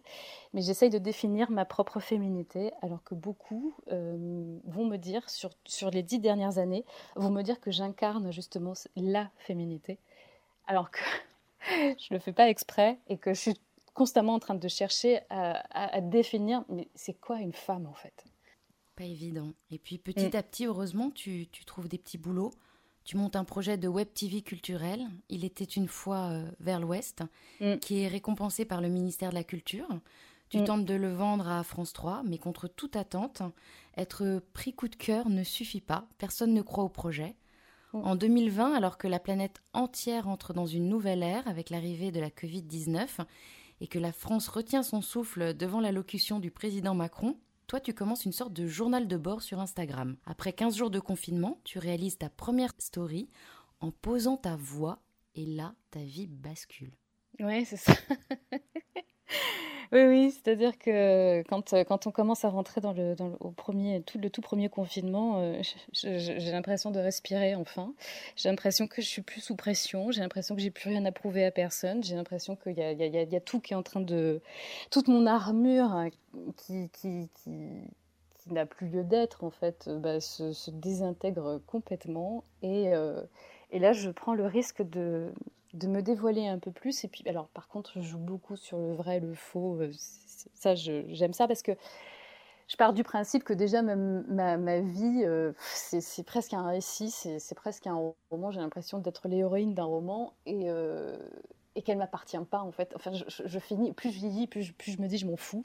mais j'essaye de définir ma propre féminité, alors que beaucoup euh, vont me dire, sur, sur les dix dernières années, vont me dire que j'incarne justement la féminité, alors que <laughs> je ne le fais pas exprès et que je suis constamment en train de chercher à, définir, mais c'est quoi une femme en fait? Pas évident. Et puis petit mm. à petit, heureusement, tu, tu trouves des petits boulots tu montes un projet de web TV culturel, Il était une fois euh, vers l'Ouest, mm. qui est récompensé par le ministère de la Culture. Tu mm. tentes de le vendre à France 3, mais contre toute attente, être pris coup de cœur ne suffit pas. Personne ne croit au projet. Mm. En 2020, alors que la planète entière entre dans une nouvelle ère avec l'arrivée de la Covid-19 et que la France retient son souffle devant l'allocution du président Macron, toi, tu commences une sorte de journal de bord sur Instagram. Après 15 jours de confinement, tu réalises ta première story en posant ta voix et là, ta vie bascule. Ouais, c'est ça. <laughs> oui, oui, c'est-à-dire que quand, quand on commence à rentrer dans le, au premier, tout, le tout premier confinement, euh, <laughs> j'ai l'impression de respirer enfin. J'ai l'impression que je suis plus sous pression. J'ai l'impression que j'ai plus rien à prouver à personne. J'ai l'impression qu'il y a, y, a, y a, tout qui est en train de. Toute mon armure qui, qui, qui, n'a plus lieu d'être, en fait, bah, se, désintègre complètement. Et, euh, et là, je prends le risque de, de me dévoiler un peu plus. Et puis, alors, par contre, je joue beaucoup sur le vrai, le faux. Euh, ça, j'aime ça parce que je pars du principe que déjà, ma, ma, vie, euh, c'est presque un récit, c'est presque un roman. J'ai l'impression d'être l'héroïne d'un roman et, et qu'elle m'appartient pas, en fait. Enfin, je, finis, plus je vieillis, plus, plus je me dis, je m'en fous.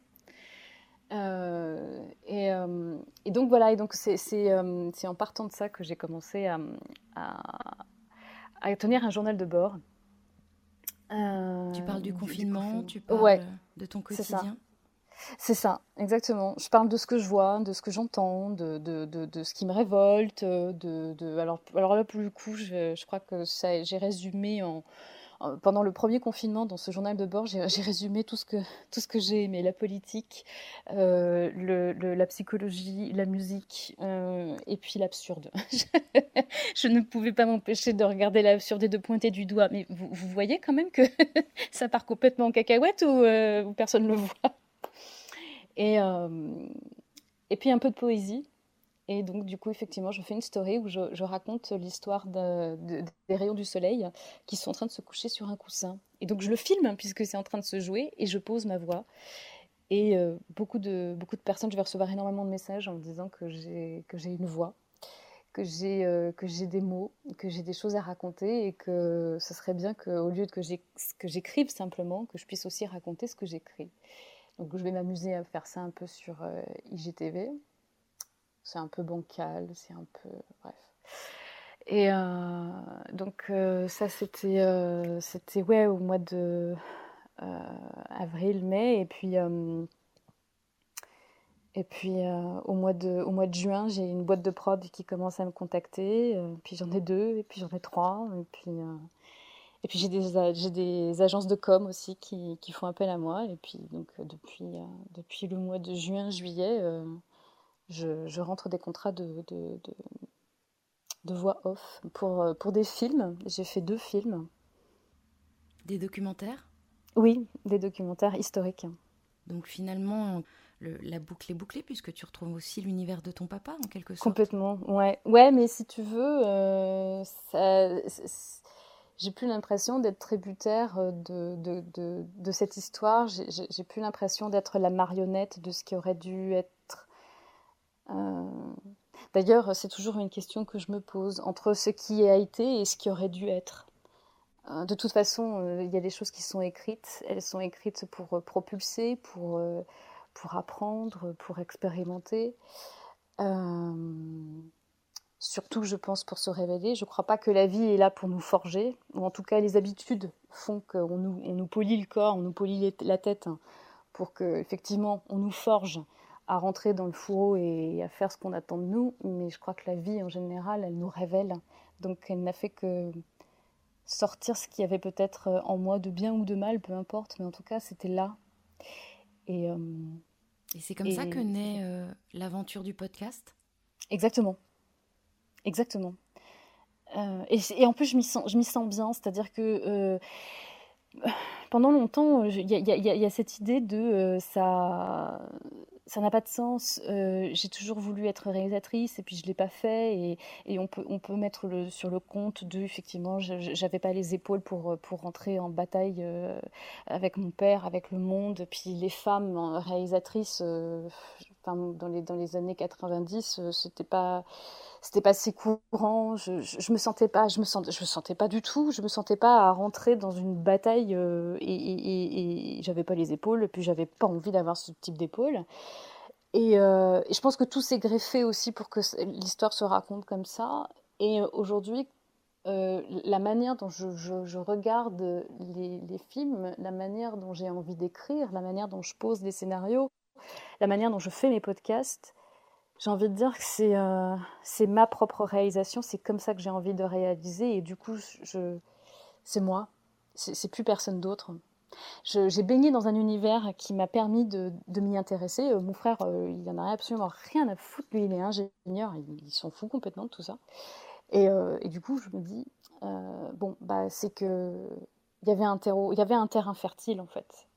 Euh, et, euh, et, donc voilà, et donc c'est euh, en partant de ça que j'ai commencé à, à, tenir un journal de bord. Tu parles du confinement, tu parles de ton quotidien c'est ça, exactement. Je parle de ce que je vois, de ce que j'entends, de, de, de, de, ce qui me révolte. De, alors, alors là, pour le coup, je, je crois que j'ai résumé en, euh, pendant le premier confinement, dans ce journal de bord, j'ai résumé tout ce que, que j'ai aimé la politique, euh, la psychologie, la musique euh, et puis l'absurde. <laughs> je ne pouvais pas m'empêcher de regarder l'absurde et de pointer du doigt. Mais vous, voyez quand même que <laughs> ça part complètement en cacahuète ou, ou personne ne le voit? Et, et puis un peu de poésie. Et donc, du coup, effectivement, je fais une story où je, raconte l'histoire des rayons du soleil qui sont en train de se coucher sur un coussin. Et donc, je le filme puisque c'est en train de se jouer et je pose ma voix. Et euh, beaucoup, de, beaucoup de personnes, je vais recevoir énormément de messages en me disant que j'ai une voix, que j'ai euh, des mots, que j'ai des choses à raconter et que ce serait bien qu'au lieu de que j'écrive simplement, que je puisse aussi raconter ce que j'écris. Donc, je vais m'amuser à faire ça un peu sur euh, IGTV c'est un peu bancal, c'est un peu. Bref. Et euh, donc, euh, ça, c'était, euh, c'était ouais, au mois de avril, mai. Et puis, et puis au, mois de, au mois de juin, j'ai une boîte de prod qui commence à me contacter. puis j'en ai deux, et puis j'en ai trois. Et puis. Puis j'ai des, des agences de com aussi qui, qui, font appel à moi. Et puis donc depuis, depuis le mois de juin, juillet, je, rentre des contrats de, de, de, voix off pour, euh, pour des films. J'ai fait deux films. Des documentaires? Oui, des documentaires historiques. Donc finalement, la boucle est bouclée puisque tu retrouves aussi l'univers de ton papa en quelque sorte. Complètement, ouais. Ouais, mais si tu veux, euh, j'ai plus l'impression d'être tributaire euh, de, de, de, de cette histoire. J'ai plus l'impression d'être la marionnette de ce qui aurait dû être. Euh, d'ailleurs, c'est toujours une question que je me pose entre ce qui a été et ce qui aurait dû être. De toute façon, il y a des choses qui sont écrites. Elles sont écrites pour propulser, pour pour apprendre, pour expérimenter. Euh, surtout, je pense, pour se révéler. Je ne crois pas que la vie est là pour nous forger, ou en tout cas, les habitudes font qu'on nous, on nous polie le corps, on nous polie la tête hein, pour qu'effectivement, on nous forge à rentrer dans le fourreau et à faire ce qu'on attend de nous. Mais je crois que la vie, en général, elle nous révèle. Donc, elle n'a fait que sortir ce qu'il y avait peut-être en moi de bien ou de mal, peu importe, mais en tout cas, c'était là. Et, euh, et c'est comme ça que naît euh, l'aventure du podcast? Exactement. Exactement. Euh, et, en plus, je m'y sens, je sens bien, c'est-à-dire que pendant longtemps, il y, a cette idée de ça ça n'a pas de sens. Euh, j'ai toujours voulu être réalisatrice et puis je l'ai pas fait. Et, on peut mettre sur le compte de effectivement, j'avais pas les épaules pour pour rentrer en bataille euh, avec mon père, avec le monde. Puis les femmes réalisatrices, euh, dans les dans les années 90, c'était pas c'était pas si courant. Je, je, me sentais pas, je me sentais, je me sentais pas du tout. Je me sentais pas à rentrer dans une bataille euh, et, et, et, j'avais pas les épaules. Et puis j'avais pas envie d'avoir ce type d'épaule. Et, euh, et, je pense que tout s'est greffé aussi pour que l'histoire se raconte comme ça. Et euh, aujourd'hui, la manière dont je, je regarde les, les, films, la manière dont j'ai envie d'écrire, la manière dont je pose des scénarios, la manière dont je fais mes podcasts, j'ai envie de dire que c'est euh, c'est ma propre réalisation, c'est comme ça que j'ai envie de réaliser et du coup c'est moi, c'est plus personne d'autre. J'ai baigné dans un univers qui m'a permis de, m'y intéresser. Euh, mon frère, euh, il en a absolument rien à foutre, lui il est ingénieur, il, s'en fout complètement de tout ça. Et, et, du coup je me dis, bon bah c'est que il y avait un terreau, il y avait un terrain fertile en fait.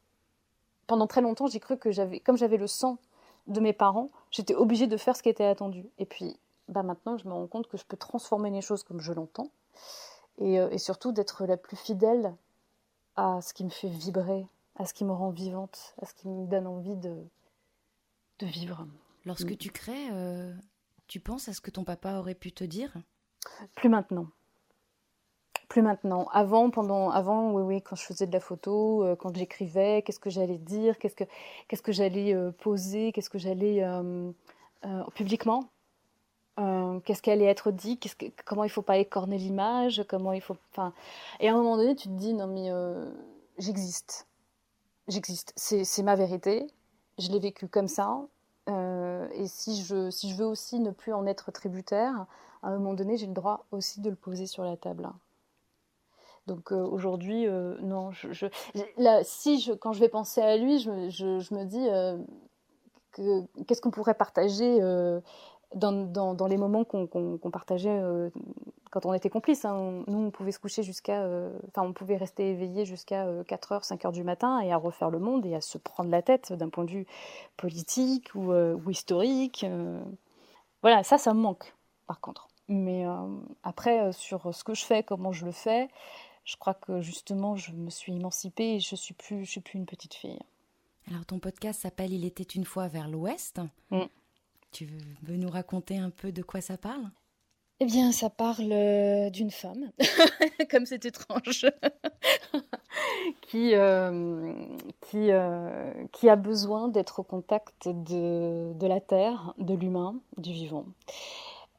Pendant très longtemps j'ai cru que j'avais, comme j'avais le sang de mes parents, j'étais obligée de faire ce qui était attendu. Et puis, bah maintenant, je me rends compte que je peux transformer les choses comme je l'entends, et, euh, surtout d'être la plus fidèle à ce qui me fait vibrer, à ce qui me rend vivante, à ce qui me donne envie de, de vivre. Lorsque mm. tu crées, euh, tu penses à ce que ton papa aurait pu te dire? Plus maintenant. Plus maintenant. Avant, pendant, avant, oui, oui, quand je faisais de la photo, euh, quand j'écrivais, qu'est-ce que j'allais dire, qu'est-ce que, qu'est-ce que j'allais euh, poser, qu'est-ce que j'allais euh, publiquement, qu'est-ce qui allait être dit, comment il faut pas écorner l'image, comment il faut, enfin, et à un moment donné, tu te dis non mais j'existe, j'existe, c'est, c'est ma vérité, je l'ai vécu comme ça, et si je, si je veux aussi ne plus en être tributaire, à un moment donné, j'ai le droit aussi de le poser sur la table. Donc euh, aujourd'hui, euh, non, je, là, si je, quand je vais penser à lui, je, je, me dis euh, que, qu'est-ce qu'on pourrait partager dans, dans, les moments qu'on, qu'on, partageait quand on était complices. Hein. Nous, on pouvait se coucher jusqu'à. Enfin, on pouvait rester éveillé jusqu'à 4h, 5h du matin et à refaire le monde et à se prendre la tête d'un point de vue politique ou, ou historique. Voilà, ça, ça me manque, par contre. Mais après, sur ce que je fais, comment je le fais, je crois que justement, je me suis émancipée et je suis plus, je suis plus une petite fille. Alors, ton podcast s'appelle Il était une fois vers l'Ouest. Mm. Tu veux nous raconter un peu de quoi ça parle? Eh bien, ça parle euh, d'une femme, <laughs> comme c'est étrange, <laughs> qui, euh, qui, euh, qui a besoin d'être au contact de, de la terre, de l'humain, du vivant.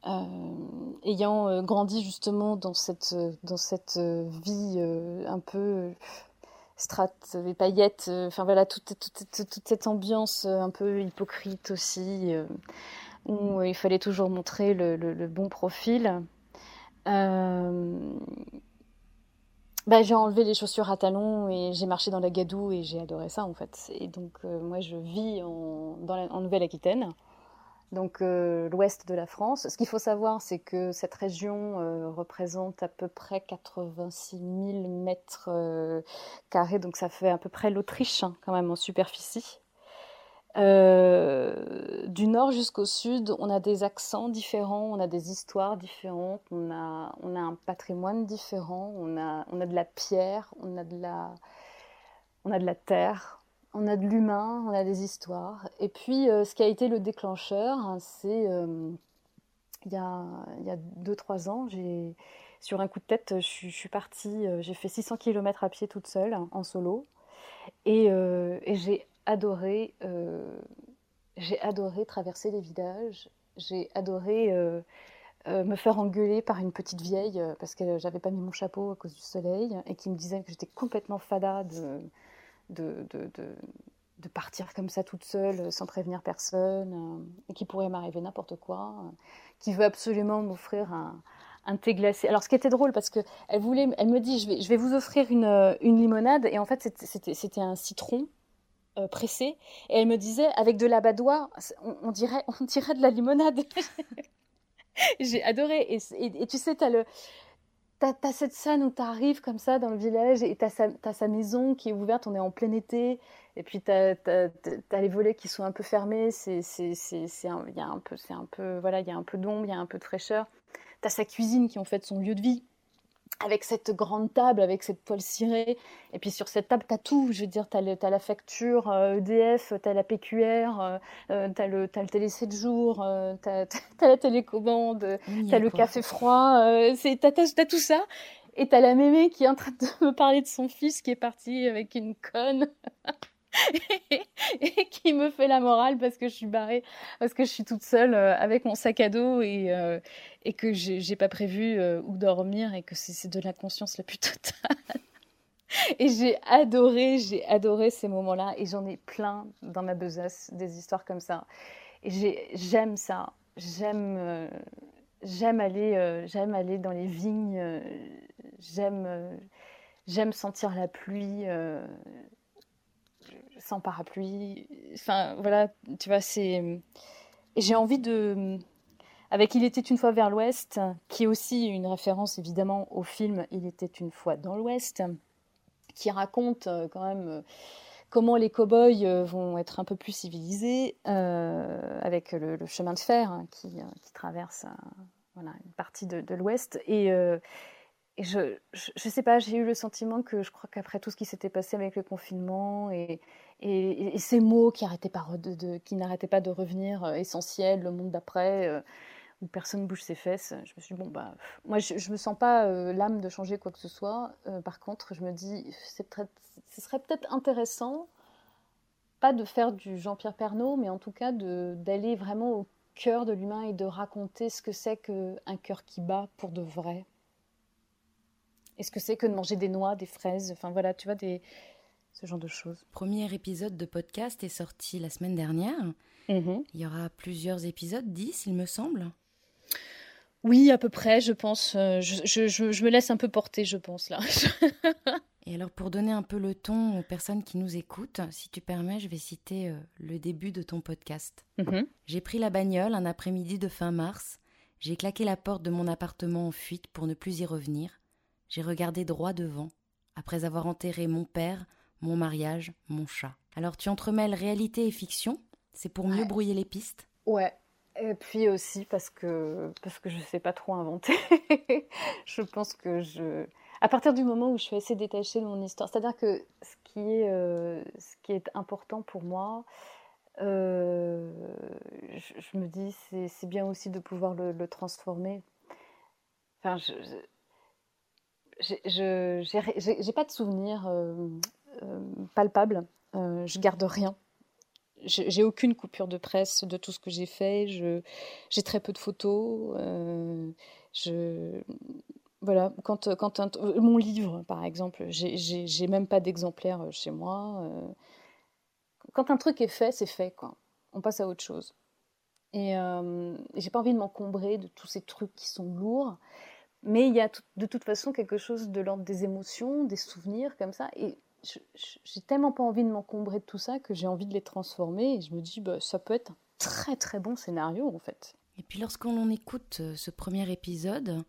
Euh, ayant euh, grandi justement dans cette, dans cette euh, vie un peu strates et paillettes, enfin voilà, toute, toute, toute, cette ambiance un peu hypocrite aussi, où il fallait toujours montrer le, le, bon profil. Bah, j'ai enlevé les chaussures à talons et j'ai marché dans la gadoue et j'ai adoré ça en fait. Et donc moi je vis en, en Nouvelle-Aquitaine donc euh, l'ouest de la France. Ce qu'il faut savoir, c'est que cette région euh, représente à peu près 86 000 mètres euh, carrés, donc ça fait à peu près l'Autriche hein, quand même en superficie. Du nord jusqu'au sud, on a des accents différents, on a des histoires différentes, on a, on a un patrimoine différent, on a, on a de la pierre, on a de la, on a de la terre, on a de l'humain, on a des histoires. Et puis, euh, ce qui a été le déclencheur, hein, c'est euh, il y a 2-3 ans, j'ai, sur un coup de tête, je, suis partie, j'ai fait 600 km à pied toute seule, en solo. Et, j'ai adoré, euh, j'ai adoré traverser les villages. J'ai adoré euh, euh, me faire engueuler par une petite vieille parce que j'avais pas mis mon chapeau à cause du soleil et qui me disait que j'étais complètement fada de, de, de, partir comme ça toute seule sans prévenir personne et qui pourrait m'arriver n'importe quoi, qui veut absolument m'offrir un, un thé glacé. Alors, ce qui était drôle, parce que elle voulait, elle me dit, je vais, je vais vous offrir une, une limonade, et en fait, c'était un citron euh, pressée et elle me disait avec de l'abadois on, dirait <laughs> on dirait de la limonade <laughs> j'ai adoré et, tu sais tu le T'as as cette scène où tu arrives comme ça dans le village et tu as, as, sa maison qui est ouverte, on est en plein été, et puis tu as, les volets qui sont un peu fermés, c'est un peu, voilà, il y a un peu d'ombre, il y a un peu de fraîcheur. Tu as sa cuisine qui est en fait son lieu de vie, avec cette grande table, avec cette toile cirée. Et puis sur cette table, tu as tout. Je veux dire, tu as, la facture EDF, tu as la PQR, tu as, le télé 7 jours, tu as, <laughs> la télécommande, tu as le café froid. Euh, tu as, tout ça. Et tu as la mémé qui est en train de <laughs> me parler de son fils qui est parti avec une conne. <laughs> <laughs> et qui me fait la morale parce que je suis barrée, parce que je suis toute seule euh, avec mon sac à dos et, euh, et que j'ai pas prévu euh, où dormir et que c'est de la conscience la plus totale. <laughs> et j'ai adoré, j'ai adoré ces moments-là et j'en ai plein dans ma besace des histoires comme ça. Et j'aime ça, j'aime j'aime aller, aller dans les vignes, j'aime j'aime sentir la pluie sans parapluie. Enfin, voilà, tu vois, c'est. J'ai envie de. Avec Il était une fois vers l'Ouest, qui est aussi une référence évidemment au film Il était une fois dans l'Ouest, qui raconte euh, quand même euh, comment les cow-boys euh, vont être un peu plus civilisés avec le, chemin de fer hein, qui, traverse voilà, une partie de l'Ouest. Et, et je, ne sais pas, j'ai eu le sentiment que je crois qu'après tout ce qui s'était passé avec le confinement et, et, ces mots qui n'arrêtaient pas de, qui pas de revenir euh, essentiels, le monde d'après, euh, où personne bouge ses fesses, je me suis dit, bon, bah, moi, je, ne me sens pas euh, l'âme de changer quoi que ce soit. par contre, je me dis, ce serait peut-être intéressant, pas de faire du Jean-Pierre Pernaud, mais en tout cas d'aller vraiment au cœur de l'humain et de raconter ce que c'est qu'un cœur qui bat pour de vrai. Est-ce que c'est que de manger des noix, des fraises, enfin voilà, tu vois, des, ce genre de choses. Premier épisode de podcast est sorti la semaine dernière. Mhm. Il y aura plusieurs épisodes, dix, il me semble. Oui, à peu près, je pense. Euh, je, me laisse un peu porter, je pense, là. <laughs> Et alors, pour donner un peu le ton aux personnes qui nous écoutent, si tu permets, je vais citer euh, le début de ton podcast. Mhm. J'ai pris la bagnole un après-midi de fin mars. J'ai claqué la porte de mon appartement en fuite pour ne plus y revenir j'ai regardé droit devant, après avoir enterré mon père, mon mariage, mon chat. Alors tu entremêles réalité et fiction, c'est pour mieux brouiller les pistes? Ouais, et puis aussi parce que parce que je sais pas trop inventer. <laughs> je pense que je à partir du moment où je suis assez détachée de mon histoire, c'est-à-dire que ce qui est euh, ce qui est important pour moi, euh, je, me dis c'est bien aussi de pouvoir le, le transformer. Enfin, je, je n'ai pas de souvenirs euh, euh. Euh, je garde rien. J'ai aucune coupure de presse de tout ce que j'ai fait. J'ai très peu de photos. je, voilà, quand, mon livre, par exemple, j'ai même pas d'exemplaire chez moi. quand un truc est fait, c'est fait. On passe à autre chose. Et j'ai pas envie de m'encombrer de tous ces trucs qui sont lourds. Mais il y a de toute façon quelque chose de l'ordre des émotions, des souvenirs comme ça. Et j'ai tellement pas envie de m'encombrer de tout ça que j'ai envie de les transformer. Et je me dis, bah, ça peut être un très très bon scénario en fait. Et puis lorsqu'on écoute euh, ce premier épisode,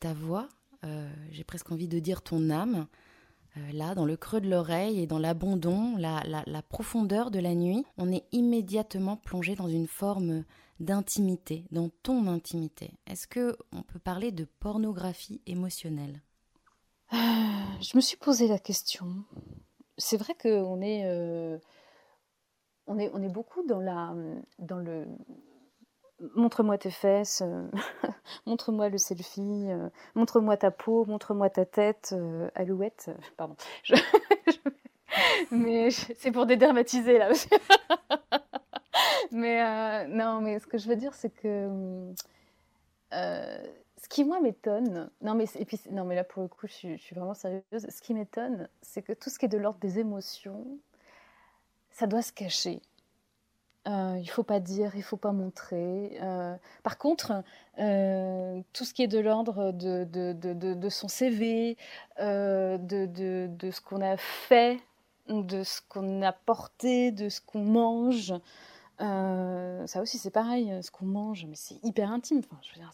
ta voix, euh, j'ai presque envie de dire ton âme, là, dans le creux de l'oreille et dans l'abandon, la, profondeur de la nuit, on est immédiatement plongé dans une forme d'intimité, dans ton intimité. Est-ce que on peut parler de pornographie émotionnelle? Je me suis posé la question. C'est vrai qu'on est, on est, on est beaucoup dans la, dans le, montre-moi tes fesses, euh, <laughs> montre-moi le selfie, euh, montre-moi ta peau, montre-moi ta tête, euh, alouette, pardon. <laughs> mais c'est pour dédermatiser là <laughs> mais non, mais ce que je veux dire, c'est que ce qui moi m'étonne, non mais et puis non mais là pour le coup, je suis vraiment sérieuse. Ce qui m'étonne, c'est que tout ce qui est de l'ordre des émotions, ça doit se cacher. Euh, il faut pas dire, il faut pas montrer. Euh, par contre, euh, tout ce qui est de l'ordre de, de, de, son CV, euh, de, ce qu'on a fait, de ce qu'on a porté, de ce qu'on mange, ça aussi c'est pareil, ce qu'on mange, mais c'est hyper intime. Enfin, je veux dire,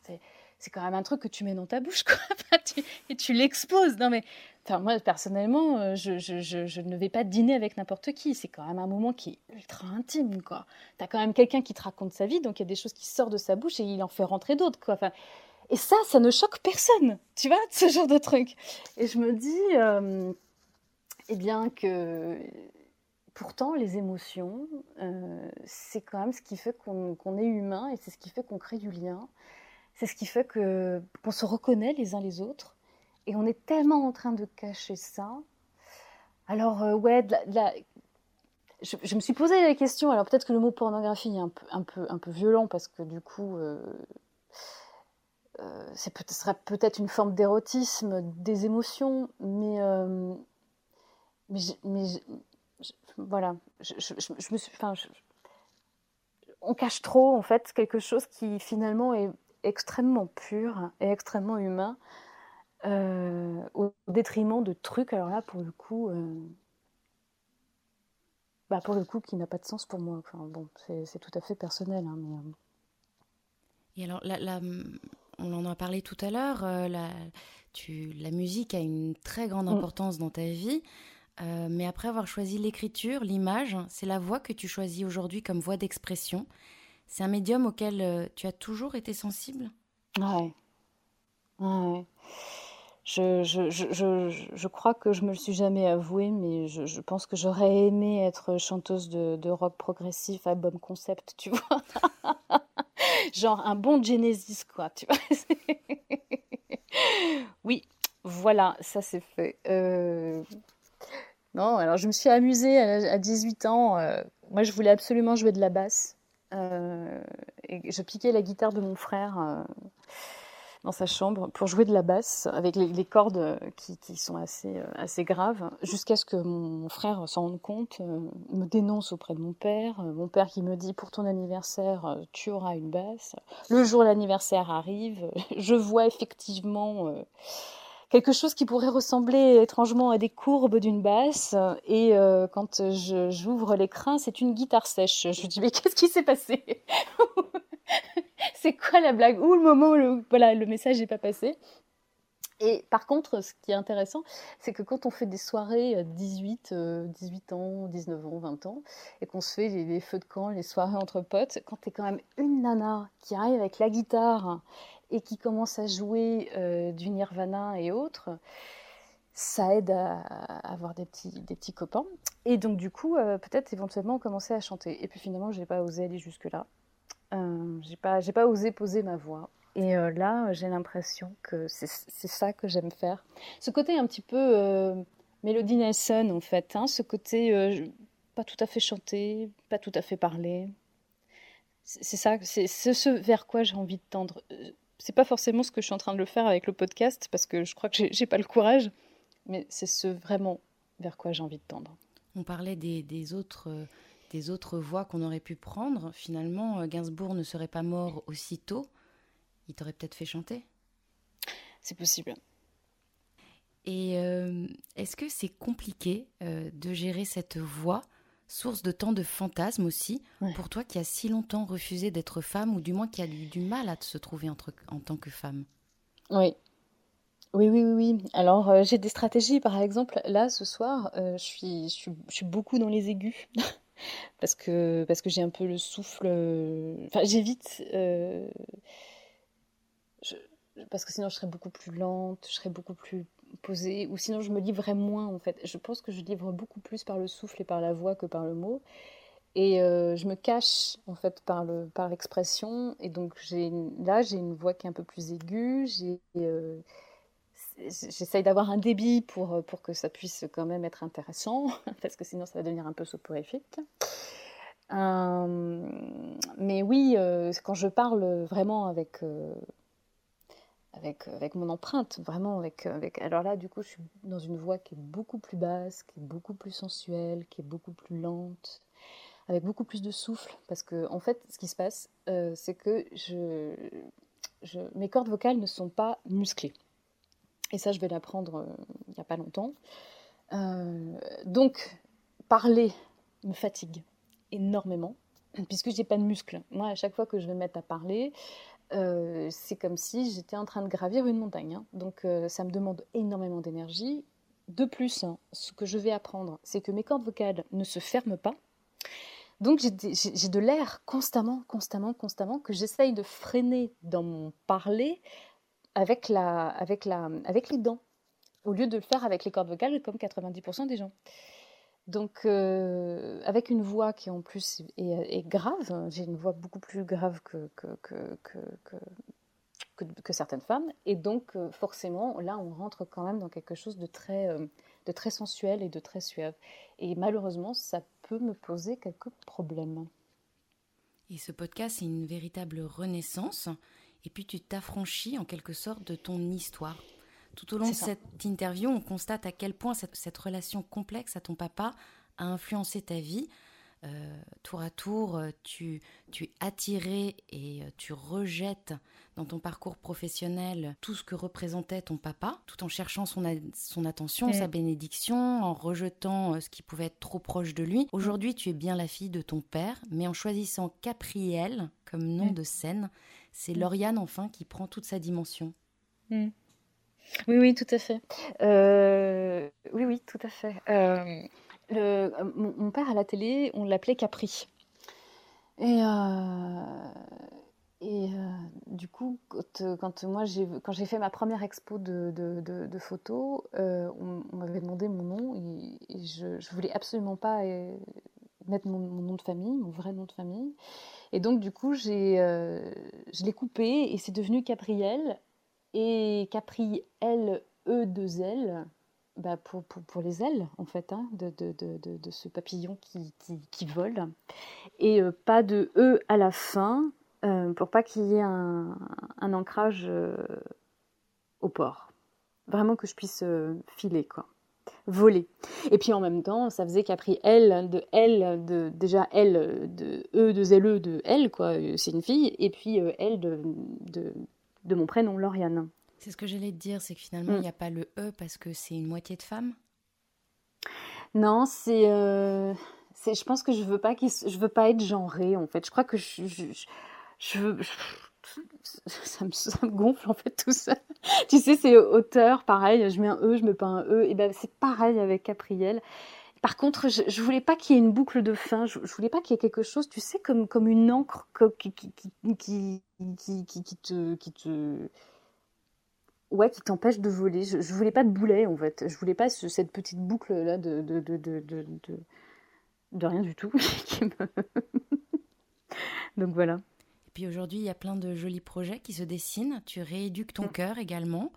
c'est quand même un truc que tu mets dans ta bouche, quoi. <laughs> et tu l'exposes. Non, mais enfin, moi, personnellement, euh, je, ne vais pas dîner avec n'importe qui. C'est quand même un moment qui est ultra intime, quoi. Tu as quand même quelqu'un qui te raconte sa vie, donc il y a des choses qui sortent de sa bouche et il en fait rentrer d'autres, quoi. Enfin, et ça, ça ne choque personne, tu vois, <laughs> ce genre de truc. Et je me dis, euh, eh bien, que pourtant, les émotions, euh, c'est quand même ce qui fait qu'on est humain et c'est ce qui fait qu'on crée du lien. C'est ce qui fait qu'on se reconnaît les uns les autres. Et on est tellement en train de cacher ça. Alors, euh, ouais, Je, me suis posé la question. Alors, peut-être que le mot pornographie est un peu, violent parce que du coup, euh, euh, peut serait peut-être une forme d'érotisme, des émotions, mais, mais, mais voilà. Je, me suis. Enfin, on cache trop, en fait, quelque chose qui finalement est extrêmement pur et extrêmement humain, euh, au détriment de trucs, alors là, pour le coup, euh, bah pour le coup, qui n'a pas de sens pour moi. Enfin, bon, c'est tout à fait personnel. Hein, mais, euh. Et alors, la, on en a parlé tout à l'heure, la, la musique a une très grande mm. importance dans ta vie. mais après avoir choisi l'écriture, l'image, c'est la voix que tu choisis aujourd'hui comme voix d'expression. C'est un médium auquel tu as toujours été sensible? Ouais. ouais. Je, crois que je me le suis jamais avoué, mais je, pense que j'aurais aimé être chanteuse de, rock progressif, album concept, tu vois. <laughs> Genre un bon Genesis, quoi, tu vois. <laughs> oui, voilà, ça c'est fait. Euh, non, alors je me suis amusée à, 18 ans. Euh, moi, je voulais absolument jouer de la basse. Euh, et je piquais la guitare de mon frère euh, sa chambre pour jouer de la basse avec les, cordes qui, sont assez, euh, assez graves, jusqu'à ce que mon frère s'en rende compte, me dénonce auprès de mon père. mon père qui me dit pour ton anniversaire, tu auras une basse. Le jour l'anniversaire arrive, <laughs> je vois effectivement quelque chose qui pourrait ressembler étrangement à des courbes d'une basse. Et euh, quand j'ouvre l'écran, c'est une guitare sèche. Je me dis, mais <laughs> qu'est-ce qui s'est passé? <laughs> C'est quoi la blague? Ou le moment où le, voilà, le message n'est pas passé et par contre, ce qui est intéressant, c'est que quand on fait des soirées 18, euh, 18 euh, ans, 19 ans, 20 ans, et qu'on se fait les, feux de camp, les soirées entre potes, quand tu es quand même une nana qui arrive avec la guitare et qui commence à jouer euh, du Nirvana et autres, ça aide à, avoir des petits, des petits copains. Et donc, du coup, euh, peut-être éventuellement commencer à chanter. Et puis finalement, je n'ai pas osé aller jusque-là. Euh, j'ai pas, pas osé poser ma voix. Et euh, là, j'ai l'impression que c'est, ça que j'aime faire. Ce côté un petit peu Mélodie Nelson, en fait. Hein, ce côté pas tout à fait chanté, pas tout à fait parlé. C'est, ça, c'est ce vers quoi j'ai envie de tendre c'est pas forcément ce que je suis en train de le faire avec le podcast parce que je crois que j'ai pas le courage, mais c'est ce vraiment vers quoi j'ai envie de tendre. On parlait des, autres, euh, des autres voies qu'on aurait pu prendre. Finalement, euh, Gainsbourg ne serait pas mort aussitôt. Il t'aurait peut-être fait chanter. C'est possible. Et euh, est-ce que c'est compliqué de gérer cette voix source de tant de fantasmes aussi, pour toi qui as si longtemps refusé d'être femme, ou du moins qui a eu du mal à se trouver entre, en tant que femme Oui. Oui, oui, oui, oui. Alors, euh, j'ai des stratégies. Par exemple, là, ce soir, euh, je suis, je suis, je suis beaucoup dans les aigus. <laughs> Parce que, parce que j'ai un peu le souffle. euh, Enfin, j'évite. euh, je- parce que sinon, je serais beaucoup plus lente, je serais beaucoup plus posée. Ou sinon, je me livrerais moins, en fait. Je pense que je livre beaucoup plus par le souffle et par la voix que par le mot. Et euh, je me cache, en fait, par le, par l'expression. Et donc, j'ai, là, j'ai une voix qui est un peu plus aiguë. Euh, J'essaye d'avoir un débit pour, pour que ça puisse quand même être intéressant, <laughs> parce que sinon ça va devenir un peu soporifique. Euh, mais oui, quand je parle vraiment avec, avec, avec mon empreinte, vraiment avec, avec... Alors là, du coup, je suis dans une voix qui est beaucoup plus basse, qui est beaucoup plus sensuelle, qui est beaucoup plus lente, avec beaucoup plus de souffle, parce que en fait, ce qui se passe, euh, c'est que je, je, mes cordes vocales ne sont pas musclées. Et ça, je vais l'apprendre euh, il n'y a pas longtemps. Euh, donc, parler me fatigue énormément, puisque j'ai pas de muscles. Moi, à chaque fois que je vais me mettre à parler, euh, c'est comme si j'étais en train de gravir une montagne. hein. Donc, euh, ça me demande énormément d'énergie. De plus, hein, ce que je vais apprendre, c'est que mes cordes vocales ne se ferment pas. Donc, j'ai de l'air constamment, constamment, constamment, que j'essaye de freiner dans mon parler avec, la, avec, la, avec les dents, au lieu de le faire avec les cordes vocales comme 90% des gens. Donc, euh, avec une voix qui en plus est, grave, j'ai une voix beaucoup plus grave que, que, que, que, que certaines femmes, et donc euh, forcément, là, on rentre quand même dans quelque chose de très, euh, de très sensuel et de très suave. Et malheureusement, ça peut me poser quelques problèmes. Et ce podcast, c'est une véritable renaissance. Et puis tu t'affranchis en quelque sorte de ton histoire. Tout au long de ça. cette interview, on constate à quel point cette, cette relation complexe à ton papa a influencé ta vie. Euh, tour à tour, euh, tu, tu es attiré et euh, tu rejettes dans ton parcours professionnel tout ce que représentait ton papa, tout en cherchant son, a- son attention, sa bénédiction, en rejetant ce qui pouvait être trop proche de lui. Aujourd'hui, tu es bien la fille de ton père, mais en choisissant Capriel comme nom Mm. de scène, c'est Mm. Lauriane enfin qui prend toute sa dimension. Mm. Oui, oui, tout à fait. Euh, oui, oui, tout à fait. Euh, mon, père à la télé, on l'appelait Capri. Et, euh, et du coup, quand, moi j'ai quand j'ai fait ma première expo de, de, photos, on, m'avait demandé mon nom et, je, je voulais absolument pas mettre mon, nom de famille, mon vrai nom de famille. Et donc du coup, j'ai je l'ai coupé et c'est devenu Capriel et Capri L E 2 L bah pour, pour, pour les ailes en fait hein, de, de, de, de, ce papillon qui, qui, qui vole. Et euh, pas de E à la fin euh, pour pas qu'il y ait un, un ancrage euh, au port. Vraiment que je puisse filer quoi. Voler. Et puis en même temps ça faisait Capri L de L de déjà L de E de LE de L quoi. C'est une fille. Et puis L de, de mon prénom Lauriane C'est ce que j'allais te dire, c'est que finalement, il Mm. n'y a pas le E parce que c'est une moitié de femme? Non, c'est, euh, c'est, je pense que je veux pas s- je veux pas être genrée en fait. Je crois que je, je, je, je veux, <laughs> ça me, ça me gonfle en fait tout ça. Tu sais, c'est auteur, pareil. Je mets un E, je mets pas un E. Et ben c'est pareil avec Capriel. Par contre, je, je voulais pas qu'il y ait une boucle de fin. Je, je voulais pas qu'il y ait quelque chose, tu sais, comme comme une encre qui qui qui qui te qui te Ouais, qui t'empêche de voler. Je, je voulais pas de boulet en fait. Je voulais pas ce- cette petite boucle là de de, de, de, de, rien du tout. <laughs> Donc voilà. Et puis aujourd'hui, il y a plein de jolis projets qui se dessinent. Tu rééduques ton cœur également.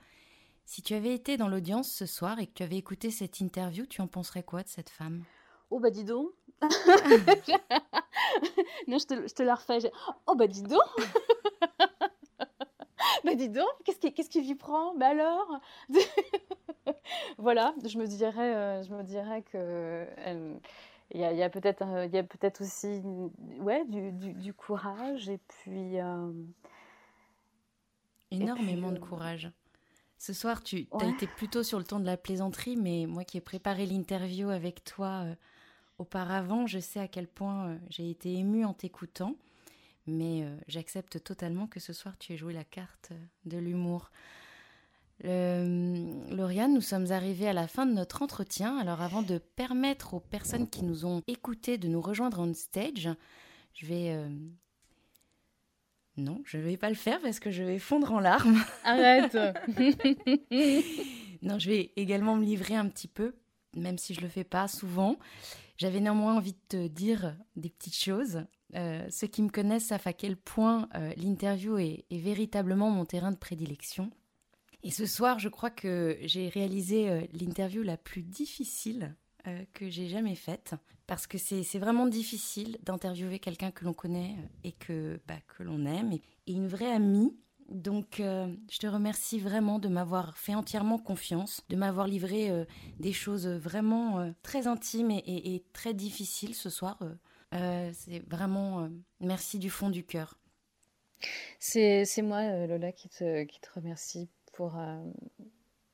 Si tu avais été dans l'audience ce soir et que tu avais écouté cette interview, tu en penserais quoi de cette femme? Oh bah dis donc. <laughs> non, je te, je te la refais. Oh bah dis donc. <laughs> bah dis donc. Qu'est-ce qui, qu'est-ce qui lui prend? Bah alors? <laughs> Voilà, je me dirais, euh, je me dirais que elle- il y a, il y a peut-être, un- il y a peut-être aussi, ouais, du, du, du courage et puis. euh, Énormément puis, de euh, courage. Ce soir, tu as été plutôt sur le ton de la plaisanterie, mais moi qui ai préparé l'interview avec toi euh, auparavant, je sais à quel point euh, j'ai été émue en t'écoutant. Mais euh, j'accepte totalement que ce soir tu aies joué la carte de l'humour. Lauriane, nous sommes arrivés à la fin de notre entretien. Alors avant de permettre aux personnes qui nous ont écoutés de nous rejoindre on stage, je vais... Non, je ne vais pas le faire parce que je vais fondre en larmes. <laughs> Arrête Non, je vais également me livrer un petit peu, même si je ne le fais pas souvent. J'avais néanmoins envie de te dire des petites choses. Euh, ceux qui me connaissent savent à quel point euh, l'interview est, véritablement mon terrain de prédilection. Et ce soir, je crois que j'ai réalisé euh, l'interview la plus difficile que j'ai jamais faite. Parce que c'est vraiment difficile d'interviewer quelqu'un que l'on connaît et que, bah, que l'on aime. Et, une vraie amie donc, euh, je te remercie vraiment de m'avoir fait entièrement confiance, de m'avoir livré euh, des choses vraiment euh, très intimes et, très difficiles ce soir. c'est vraiment merci du fond du cœur. C'est moi, Lola, qui te, qui te remercie pour,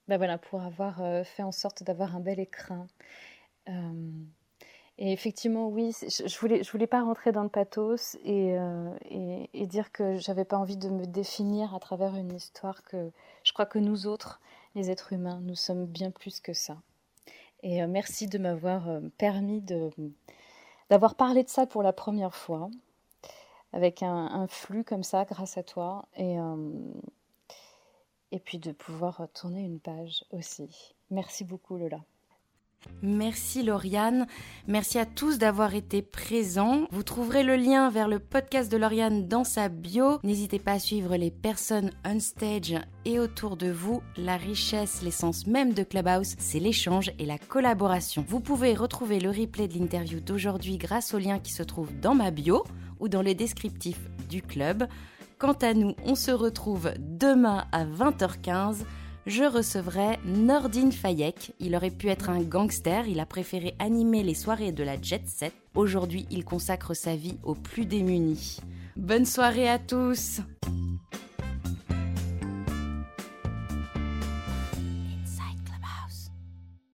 bah voilà, pour avoir fait en sorte d'avoir un bel écrin. Et effectivement, oui, je voulais, je voulais pas rentrer dans le pathos et, euh, et, dire que j'avais pas envie de me définir à travers une histoire que je crois que nous autres, les êtres humains, nous sommes bien plus que ça. Et euh, merci de m'avoir euh, permis de d'avoir parlé de ça pour la première fois, avec un, un flux comme ça, grâce à toi, et, et puis de pouvoir tourner une page aussi. Merci beaucoup, Lola. Merci Lauriane. Merci à tous d'avoir été présents. Vous trouverez le lien vers le podcast de Lauriane dans sa bio. N'hésitez pas à suivre les personnes on stage et autour de vous. La richesse, l'essence même de Clubhouse, c'est l'échange et la collaboration. Vous pouvez retrouver le replay de l'interview d'aujourd'hui grâce au lien qui se trouve dans ma bio ou dans le descriptif du club. Quant à nous, on se retrouve demain à 20h15 je recevrai Nordine Fayek. Il aurait pu être un gangster, il a préféré animer les soirées de la jet set. Aujourd'hui, il consacre sa vie aux plus démunis. Bonne soirée à tous